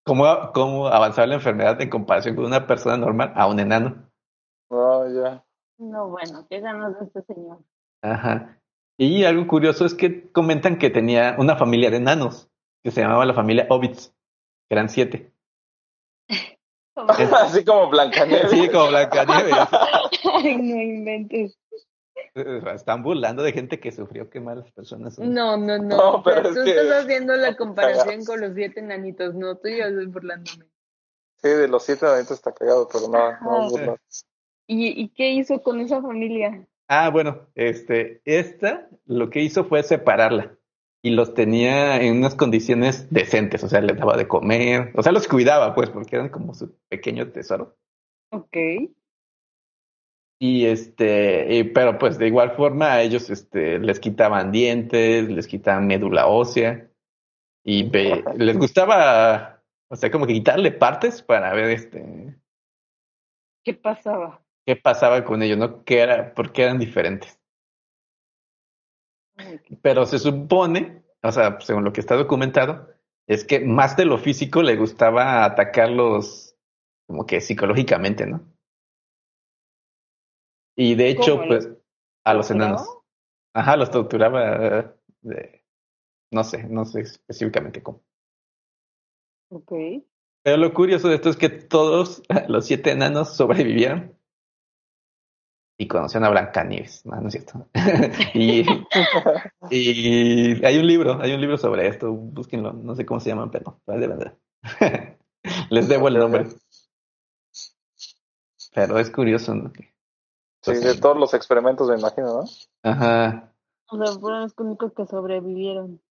cómo, cómo avanzaba la enfermedad en comparación con una persona normal a un enano. No, ya. No, bueno, qué ganas de este señor. Ajá. Y algo curioso es que comentan que tenía una familia de enanos, que se llamaba la familia Hobbits, que eran siete. Así como Blancanieves. Sí, como Blancanieves. Ay, no inventes. Están burlando de gente que sufrió, qué malas personas son. No, no, no. Pero es tú que- estás haciendo la comparación con los siete enanitos. No, tú y yo estoy burlándome. Sí, de los siete adentro está cagado, pero no, no Ajá. burla. ¿Y, ¿Y qué hizo con esa familia? Ah, bueno, este, esta lo que hizo fue separarla y los tenía en unas condiciones decentes, o sea, les daba de comer, o sea, los cuidaba, pues, porque eran como su pequeño tesoro. Ok. Y este, y- pero pues de igual forma a ellos este, les quitaban dientes, les quitaban médula ósea y ve- les gustaba, o sea, como que quitarle partes para ver este, ¿Qué pasaba? qué pasaba con ellos, ¿no? ¿Qué era, por qué eran diferentes. Pero se supone, o sea, según lo que está documentado, es que más de lo físico le gustaba atacarlos como que psicológicamente, ¿no? Y de hecho, pues, a los enanos. Ajá, los torturaba eh, de- no sé, no sé específicamente cómo. Ok. Pero lo curioso de esto es que todos los siete enanos sobrevivieron y conocían a Blancanieves, no, no es cierto. y, y hay un libro, hay un libro sobre esto, búsquenlo, no sé cómo se llama, pero de verdad. Les debo el nombre. Pero es curioso, ¿no? Que- Sí, de todos los experimentos me imagino, ¿no? Ajá, O sea, fueron los únicos que sobrevivieron.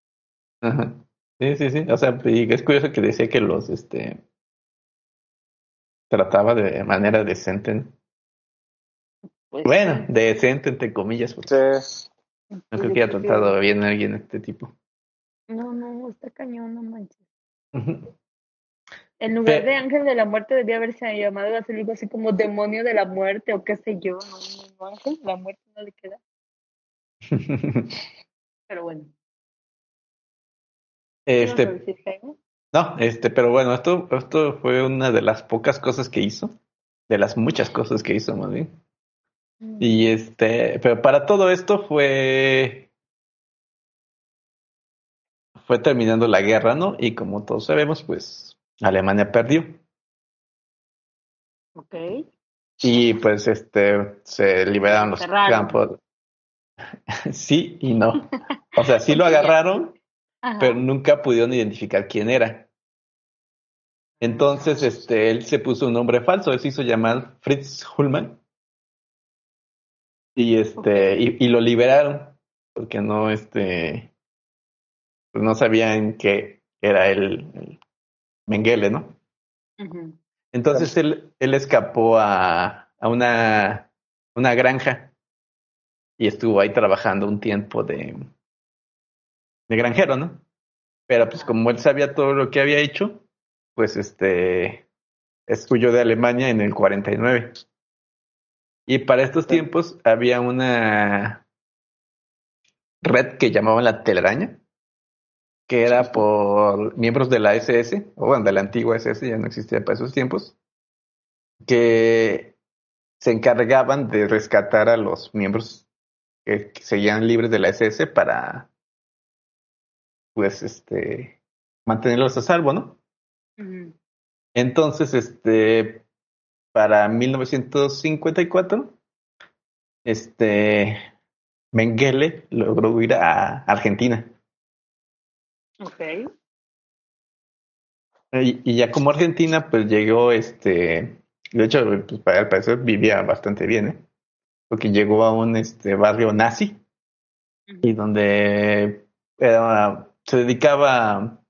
ajá. Sí, sí, sí. O sea, y es curioso que decía que los, este, trataba de manera decente. Pues, Bueno, decente entre comillas, porque Sí. no creo que haya tratado bien a alguien de este tipo. No, no, está cañón, no manches. En lugar de ángel de la muerte debía haberse llamado así algo así como demonio de la muerte o qué sé yo. No, ángel de la muerte no le queda. Pero bueno. ¿qué ibas a Este, no, este, pero bueno, esto, esto fue una de las pocas cosas que hizo, de las muchas cosas que hizo más bien. Y este, pero para todo esto fue fue terminando la guerra, ¿no? Y como todos sabemos, pues Alemania perdió. Ok. Y pues este se liberaron los Cerraron. campos. sí y no. O sea, sí lo agarraron, Ajá. pero nunca pudieron identificar quién era. Entonces, este, él se puso un nombre falso, él se hizo llamar Fritz Hullman. Y este, y, y lo liberaron, porque no, este, pues no sabían que era el, el Mengele, ¿no? Entonces él, él escapó a, a una, una granja y estuvo ahí trabajando un tiempo de, de granjero, ¿no? Pero pues como él sabía todo lo que había hecho, pues este, es- huyó de Alemania en el 49. Y para estos tiempos había una red que llamaban la telaraña, que era por miembros de la SS, o bueno, de la antigua SS, ya no existía para esos tiempos, que se encargaban de rescatar a los miembros que, que seguían libres de la SS para, pues, este, mantenerlos a salvo, ¿no? Entonces, este, para 1954, este, Mengele logró ir a Argentina. Ok. Y, y ya como Argentina, pues llegó, este, de hecho, pues para el parecer vivía bastante bien, ¿eh? Porque llegó a un este, barrio nazi y donde era- se dedicaba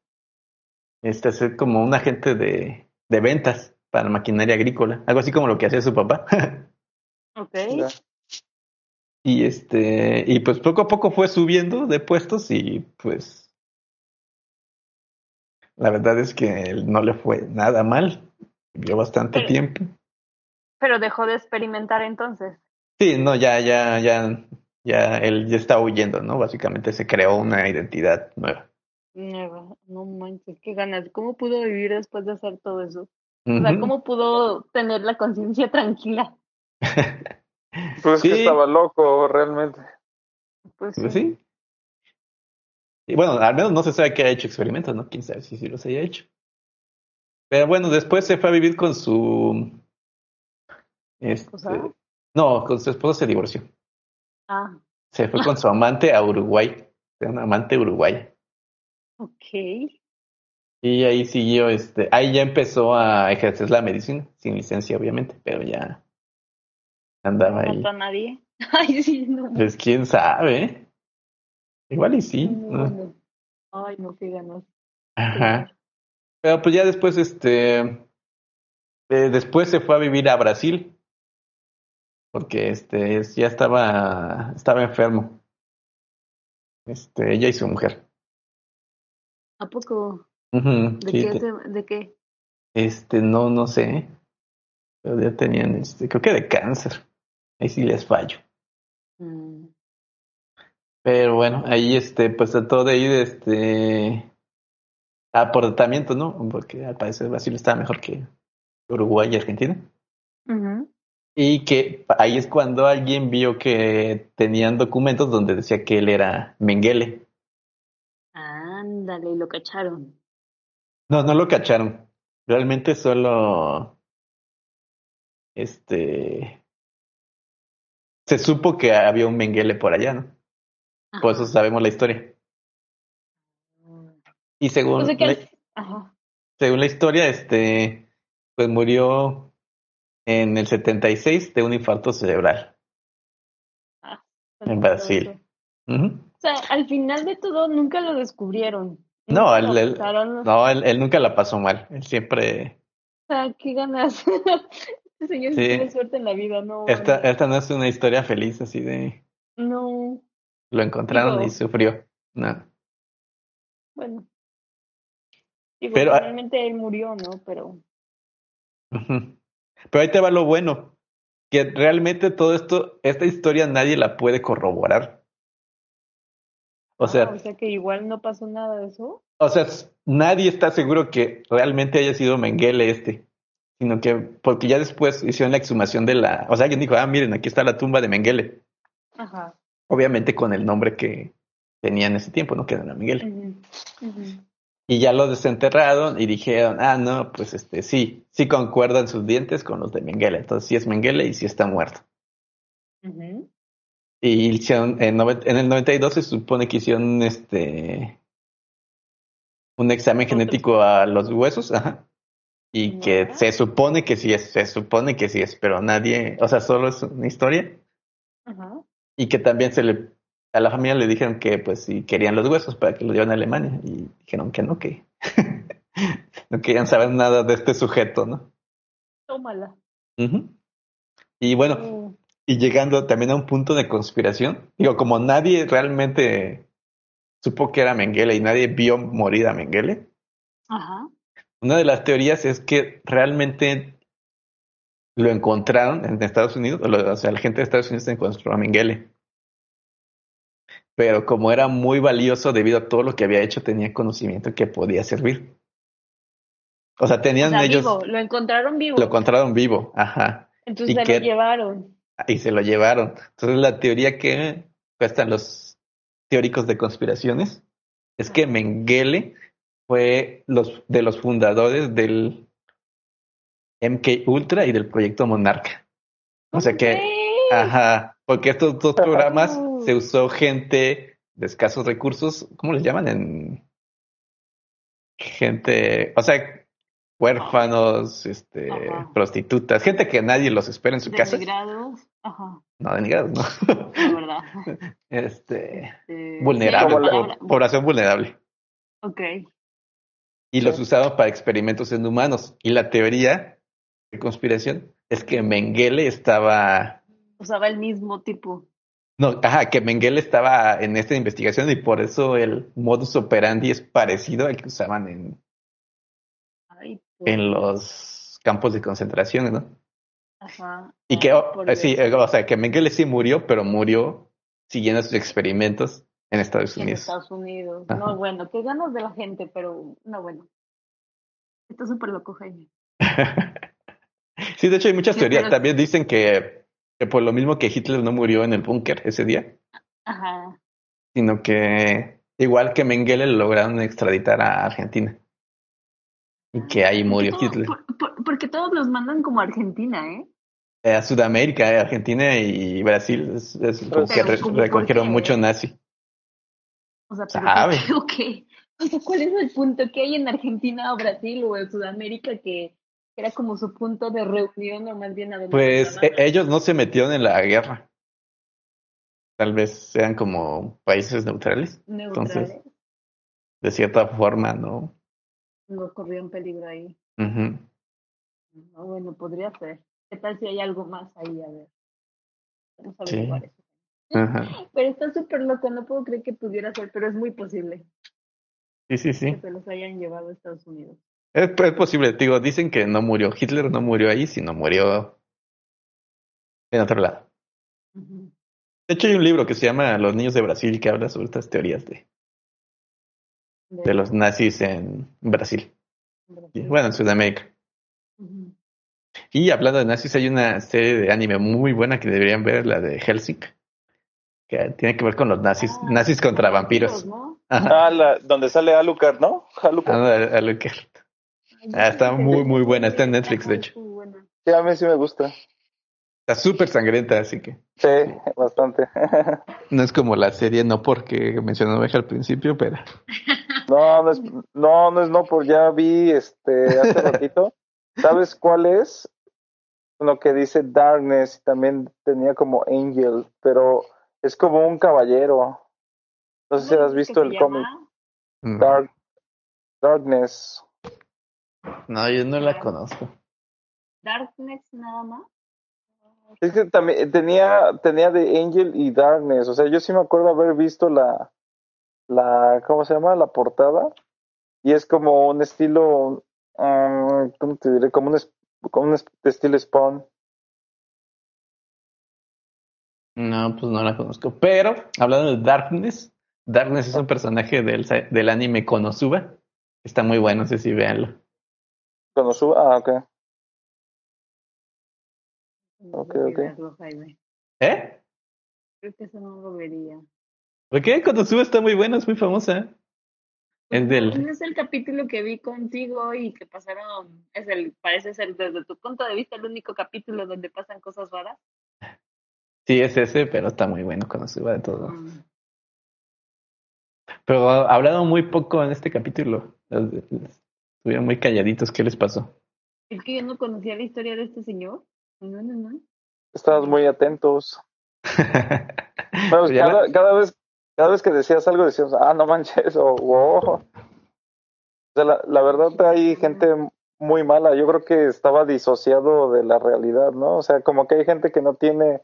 este, ser como un agente de, de ventas para maquinaria agrícola, algo así como lo que hacía su papá. Ok. Y este, y pues poco a poco fue subiendo de puestos y pues la verdad es que él no le fue nada mal, vivió bastante Pero- tiempo. Pero dejó de experimentar entonces. Sí, no, ya, ya, ya, ya, él ya está huyendo, ¿no? Básicamente se creó una identidad nueva. No, no manches, qué ganas. ¿Cómo pudo vivir después de hacer todo eso? O sea. ¿cómo pudo tener la conciencia tranquila? Pues Sí. que estaba loco realmente. Pues Pues sí. Y bueno, al menos no se sabe que ha hecho experimentos, ¿no? Quién sabe si sí los haya hecho. Pero bueno, después se fue a vivir con su. Este, ¿Esposa? no, con su esposo se divorció. Ah, Se fue con su amante a Uruguay. Era una amante uruguaya. ok. Y ahí siguió, este, ahí ya empezó a ejercer la medicina, sin licencia, obviamente, pero ya andaba ¿No ahí. mató a nadie? Ay, sí, no. Pues quién sabe. Igual y sí. no. Ay, no, qué ganas. Ajá. Pero pues ya después, este, eh, después se fue a vivir a Brasil, porque este, es- ya estaba, estaba enfermo. Este, ella y su mujer. ¿A poco? Ujú, ¿De sí, qué? te- ¿De qué? este, no, no sé, pero ya tenían, este, creo que de cáncer. Ahí sí les fallo. Mm, Pero bueno, ahí, este, pues trató de ir, este, a por tratamiento, ¿no? Porque al parecer Brasil estaba mejor que Uruguay y Argentina. Y que ahí es cuando alguien vio que tenían documentos donde decía que él era Mengele. Ándale, y lo cacharon. No, no lo cacharon. Realmente solo este se supo que había un Mengele por allá, ¿no? Por eso sabemos la historia. Y según, O sea que la, Ajá. según la historia, este pues murió en el 76 de un infarto cerebral en Brasil. O sea, al final de todo nunca lo descubrieron. No, él- él-. No, él, él nunca la pasó mal. Él siempre O sea, qué ganas. Este señor sí tuvo suerte en la vida, no. Esta, esta no es una historia feliz, así de No, lo encontraron y sufrió. No. bueno. Digo, Pero, ah- finalmente él murió, ¿no? Pero. Pero ahí te va lo bueno, que realmente todo esto, esta historia nadie la puede corroborar. O ah, sea, o sea que igual no pasó nada de eso. o sea, nadie está seguro que realmente haya sido Mengele este, sino que porque ya después hicieron la exhumación de la, o sea, alguien dijo, ah, miren, aquí está la tumba de Mengele, Ajá. Obviamente con el nombre que tenía en ese tiempo, ¿no? Que era ujú. Y ya lo desenterraron y dijeron, ah, no, pues este, sí, sí concuerdan sus dientes con los de Mengele. Entonces sí es Mengele y sí está muerto. Ujú. Y hicieron, en, en el 92 se supone que hicieron este, un examen genético a los huesos, ajá. Y que se supone que sí es, se supone que sí es, pero nadie, o sea, solo es una historia. Ajá. Y que también se le, a la familia le dijeron que pues si querían los huesos para que los llevan a Alemania. Y dijeron que no, que no querían saber nada de este sujeto, ¿no? Tómala. Y bueno, Uh, y llegando también a un punto de conspiración, digo, como nadie realmente supo que era Mengele y nadie vio morir a Mengele, Ajá. una de las teorías es que realmente lo encontraron en Estados Unidos, o, sea, la gente de Estados Unidos encontró a Mengele. Pero como era muy valioso debido a todo lo que había hecho, tenía conocimiento que podía servir. O sea, O tenían sea, ellos, vivo, lo encontraron vivo. lo encontraron vivo, ajá. Entonces y se que- lo llevaron. y se lo llevaron. Entonces la teoría que cuestan los teóricos de conspiraciones es que Mengele fue los de los fundadores del MK Ultra y del proyecto Monarca. O sea que, ajá, porque estos dos programas Oh. se usó gente de escasos recursos, ¿cómo les llaman? En gente, o sea, huérfanos, este, Ajá. prostitutas, gente que nadie los espera en su casa. Denigrados. Ajá. No, denigrados, no. De verdad. este, Eh, vulnerable, Como la- po- población vulnerable. Ok. y los usaban para experimentos en humanos. Y la teoría conspiración es que Mengele estaba... Usaba el mismo tipo. No, ajá, que Mengele estaba en esta investigación y por eso el modus operandi es parecido al que usaban en, Ay, pues, en los campos de concentración, ¿no? Ajá. Y que, oh, por sí, o sea, que Mengele sí murió, pero murió siguiendo sus experimentos en Estados En Unidos. Estados Unidos. Ajá. No, bueno, qué ganas de la gente, pero no, bueno. Está súper loco, Jaime. sí, de hecho hay muchas teorías. pero- También dicen que, que por lo mismo que Hitler no murió en el búnker ese día, Ajá. sino que igual que Mengele lo lograron extraditar a Argentina. Y que ahí murió Porque todo- Hitler. por- por- porque todos los mandan como a Argentina, ¿eh? Eh, A Sudamérica, eh, Argentina y Brasil es, es como que re- como recogieron mucho nazi. O sea. O sea, ¿cuál es el punto que hay en Argentina o Brasil o en Sudamérica que era como su punto de reunión o más bien a donde Pues eh, mandaban? ellos no se metieron en la guerra. Tal vez sean como países neutrales. neutrales De cierta forma, ¿no? no corrían peligro ahí. No, bueno, podría ser. ¿Qué tal si hay algo más ahí? A ver. Vamos a Sí. averiguar eso. Ajá. Pero está súper loco, no puedo creer que pudiera ser, pero es muy posible Sí, sí, sí. que se los hayan llevado a Estados Unidos. Es, es posible, digo, dicen que no murió. Hitler no murió ahí, sino murió en otro lado. De hecho, hay un libro que se llama Los niños de Brasil que habla sobre estas teorías de, de los nazis en Brasil. Brasil. Bueno, en Sudamérica. Y hablando de nazis, hay una serie de anime muy buena que deberían ver, la de Helsing, que tiene que ver con los nazis, Ah, nazis contra vampiros. ¿no? Ah, la, donde sale Alucard, ¿no? Alucard. Ah, a lo que- Ay, Ah, está muy, muy buena, está en Netflix, de hecho. Sí, a mí sí me gusta. Está súper sangrienta, así que Sí, bastante. no es como la serie, no porque mencionó Beja al principio, pero No, no es, no, no es no, por ya vi este hace ratito. ¿Sabes cuál es? Uno que dice Darkness, también tenía como Angel, pero es como un caballero. No sé si ¿Cómo has visto el cómic. Dark, Darkness. No, yo no la conozco. Darkness nada más. Es que también tenía, tenía de Angel y Darkness. O sea, yo sí me acuerdo haber visto la, la, ¿cómo se llama? La portada. Y es como un estilo, ah, ¿cómo te diré? Como un, como un es- estilo Spawn. No, pues no la conozco. Pero, hablando de Darkness, Darkness es un personaje del, del anime Konosuba. Está muy bueno, no sé si véanlo. Cuando suba, ah, ok. Ok, ok. ¿Eh? Creo que eso no lo vería. ¿Por qué? Konosuba está muy buena, es muy famosa. Es del... ¿No es el capítulo que vi contigo y que pasaron? Es el, parece ser desde tu punto de vista el único capítulo donde pasan cosas raras. Sí, es ese, pero está muy bueno Konosuba de todo. Mm. Pero hablaron muy poco en este capítulo. Estuvieron muy calladitos. ¿Qué les pasó? Es que yo no conocía la historia de este señor. No, no, no. Estabas muy atentos. Bueno, Pues cada, cada vez, cada vez que decías algo decías, ah, no manches, o wow. O sea, la, la verdad hay gente muy mala. Yo creo que estaba disociado de la realidad, ¿no? O sea, como que hay gente que no tiene,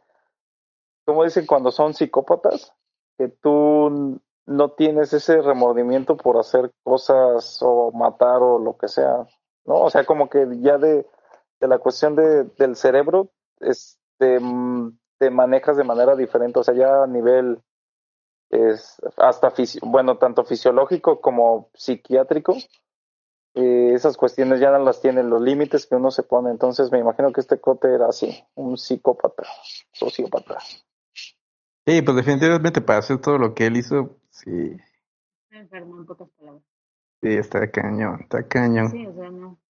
como dicen cuando son psicópatas, que tú no tienes ese remordimiento por hacer cosas o matar o lo que sea, ¿no? O sea, como que ya de, de la cuestión de, del cerebro, este, mm, te manejas de manera diferente, o sea, ya a nivel es hasta bueno, tanto fisiológico como psiquiátrico, eh, esas cuestiones ya no las tienen los límites que uno se pone. Entonces me imagino que este cote era así, un psicópata, sociópata. Sí, pues definitivamente para hacer todo lo que él hizo, sí, Está enfermo en pocas palabras. sí, está cañón, está cañón. Sí, o sea, no.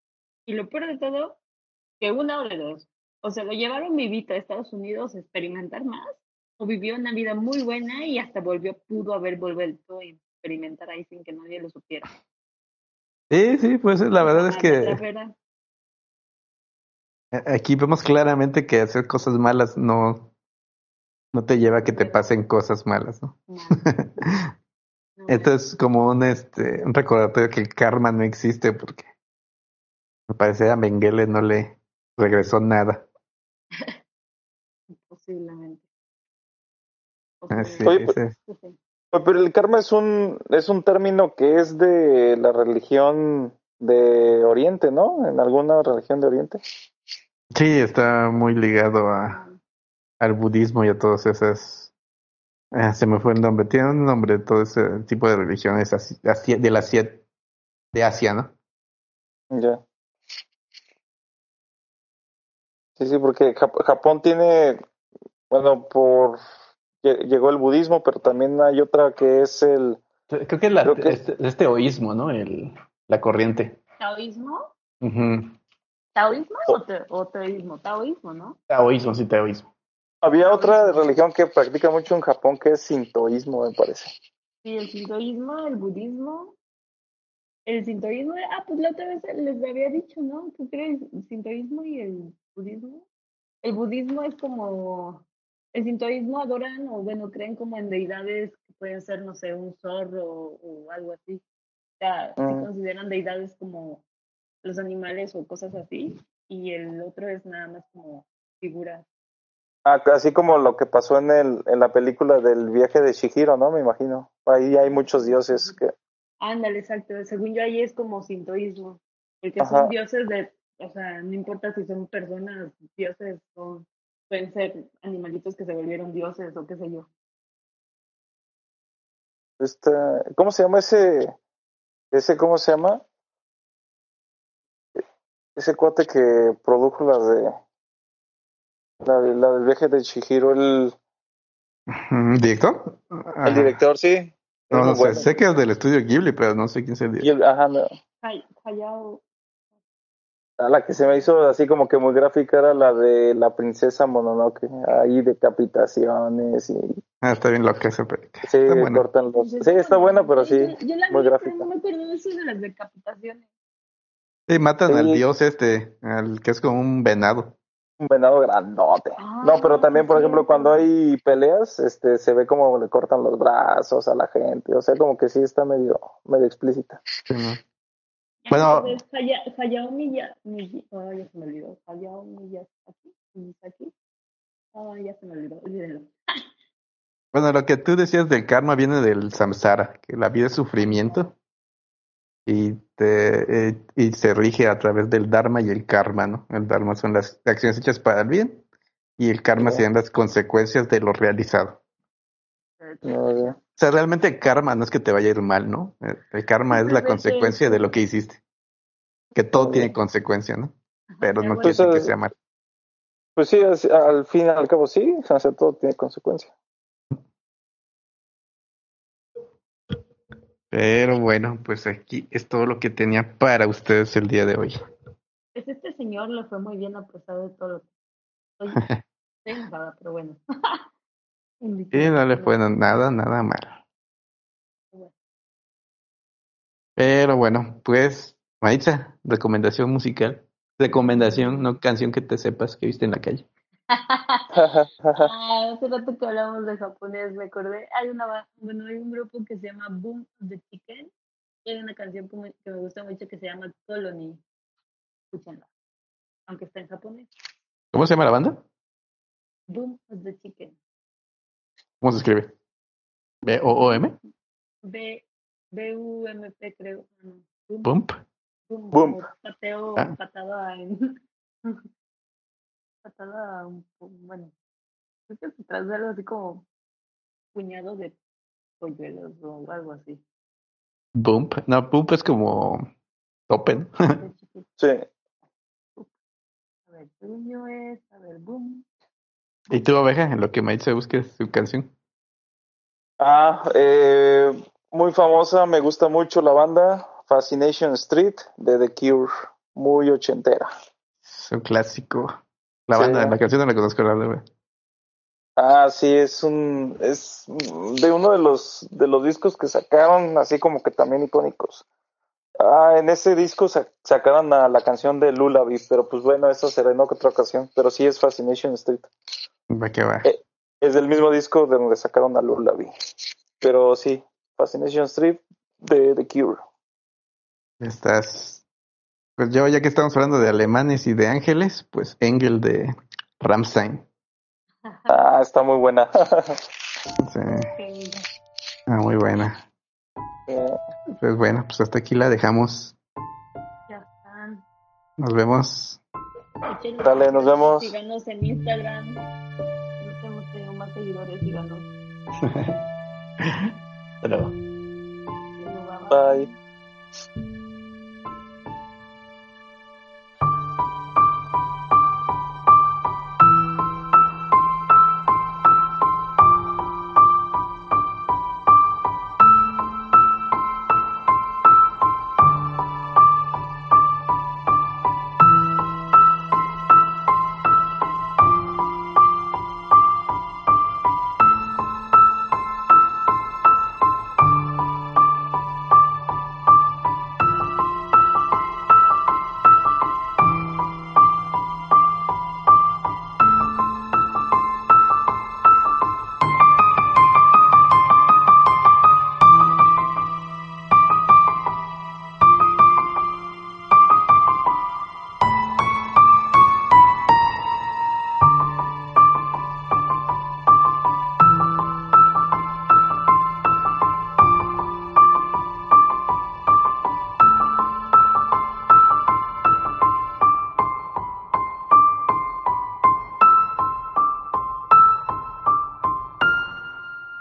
Y lo peor de todo, que una o de dos. O se lo llevaron vivito a Estados Unidos a experimentar más, o vivió una vida muy buena y hasta volvió, pudo haber vuelto a experimentar ahí sin que nadie lo supiera. Sí, sí, pues la verdad es que aquí vemos claramente que hacer cosas malas no, no te lleva a que te pasen cosas malas, ¿no? Esto es como un, este, un recordatorio que el karma no existe porque me parece a Mengele no le regresó nada. Posiblemente. Así Oye, es. Sí, sí. Pero el karma es un, es un término que es de la religión de Oriente, ¿no? En alguna religión de Oriente. Sí, está muy ligado a, al budismo y a todas esas. ah, se me fue el nombre. Tiene un nombre todo ese tipo de religiones asi- asi- de la Asia, de Asia, ¿no? Ya. Sí, sí, porque Jap- Japón tiene, bueno, por lle- llegó el budismo, pero también hay otra que es el Creo que es la, Creo que- este, es teoísmo, ¿no? El, la corriente. ¿Taoísmo? ¿Taoísmo o, te- o teísmo? Taoísmo, ¿no? Taoísmo, sí, taoísmo. Había otra religión que practica mucho en Japón que es sintoísmo, me parece. Sí, el sintoísmo, el budismo. El sintoísmo, ah, pues la otra vez les había dicho, ¿no? ¿Tú crees? El sintoísmo y el budismo. El budismo es como. El sintoísmo adoran o, bueno, creen como en deidades que pueden ser, no sé, un zorro o, algo así. O sea, Mm. consideran deidades como los animales o cosas así. Y el otro es nada más como figuras. Ah, así como lo que pasó en el, en la película del viaje de Shihiro, ¿no? Me imagino. Ahí hay muchos dioses que, Ándale, exacto. Según yo ahí es como sintoísmo, porque Ajá. son dioses de, o sea, no importa si son personas, dioses, o pueden ser animalitos que se volvieron dioses o qué sé yo. este, ¿cómo se llama ese, ese, cómo se llama? Ese cuate que produjo la de, la, de- la del viaje de Shihiro, el, ¿Director? el director, sí. No, sé, bueno. sé que es del estudio Ghibli, pero no sé quién es el director. ajá, no. Hay- Hayao, A la que se me hizo así como que muy gráfica era la de la princesa Mononoke, ahí decapitaciones y Ah, está bien loca esa película. sí, Está cortan los... Sí, está buena, pero sí, Yo, yo la muy vi, pero gráfica. no me acuerdo de eso de las decapitaciones. Sí, matan al dios este, al que es como un venado. Un venado grandote. No, pero también, por sí, ejemplo, cuando hay peleas, este, se ve como le cortan los brazos a la gente, o sea, como que sí está medio, medio explícita. Bueno. Hayao ya se me olvidó. Hayao Miyazaki. Miyazaki. Ya se me olvidó. Bueno, lo que tú decías del karma viene del samsara, que la vida es sufrimiento y, te, eh, y se rige a través del dharma y el karma, ¿no? El dharma son las acciones hechas para el bien y el karma serían las consecuencias de lo realizado. O sea, realmente el karma no es que te vaya a ir mal, ¿no? El, el karma es la consecuencia de lo que hiciste. Que todo tiene consecuencia, ¿no? Pero no quiere decir que sea mal. Pues sí, al fin y al cabo sí, o sea, todo tiene consecuencia. Pero bueno, pues aquí es todo lo que tenía para ustedes el día de hoy. Pues este señor le fue muy bien a pesar de todo lo que. Oye, pero bueno. Y no le fue nada, nada mal. Pero bueno, pues, Maritza, recomendación musical. Recomendación, no canción que te sepas que viste en la calle. Ah, hace rato que hablamos de japonés, me acordé. Hay una, bueno, hay un grupo que se llama Boom the Chicken. Y hay una canción que me, que me gusta mucho que se llama Colony. Escúchenla. Aunque está en japonés. ¿Cómo se llama la banda? Boom of the Chicken. ¿Cómo se escribe? B-O-O-M. B, B-U-M-P, creo. Boom, Bump. boom, Boom. Pateo, Ah. patada en. patada, un bueno. Creo que se algo así como puñado de polluelos o algo así. Bump. No, bump es como tope, ¿no? De chiquito. Sí. A ver, según yo es, a ver, boom. ¿Y tú, oveja, en lo que Maritza busque su canción? Ah, eh, muy famosa, me gusta mucho la banda Fascination Street de The Cure, muy ochentera. Es un clásico. La Sí. banda, la canción no la conozco, la verdad. Ah, sí, es un, es de uno de los, de los discos que sacaron, así como que también icónicos. Ah, en ese disco sa- sacaron a la canción de Lullaby, pero pues bueno, eso será en otra ocasión, pero sí es Fascination Street. Va que va. Eh. Es del mismo disco de donde sacaron a Lullaby. Pero sí, Fascination Street de The Cure. Estás. Pues yo, ya que estamos hablando de alemanes y de ángeles, pues Engel de Ramstein. Ah, está muy buena. Sí. Ah, muy buena. Pues bueno, pues hasta aquí la dejamos. Ya están. Nos vemos. Échenle Dale, nos vemos. Síganos en Instagram. No hemos tenido más seguidores, síganos. Hasta luego. Bye.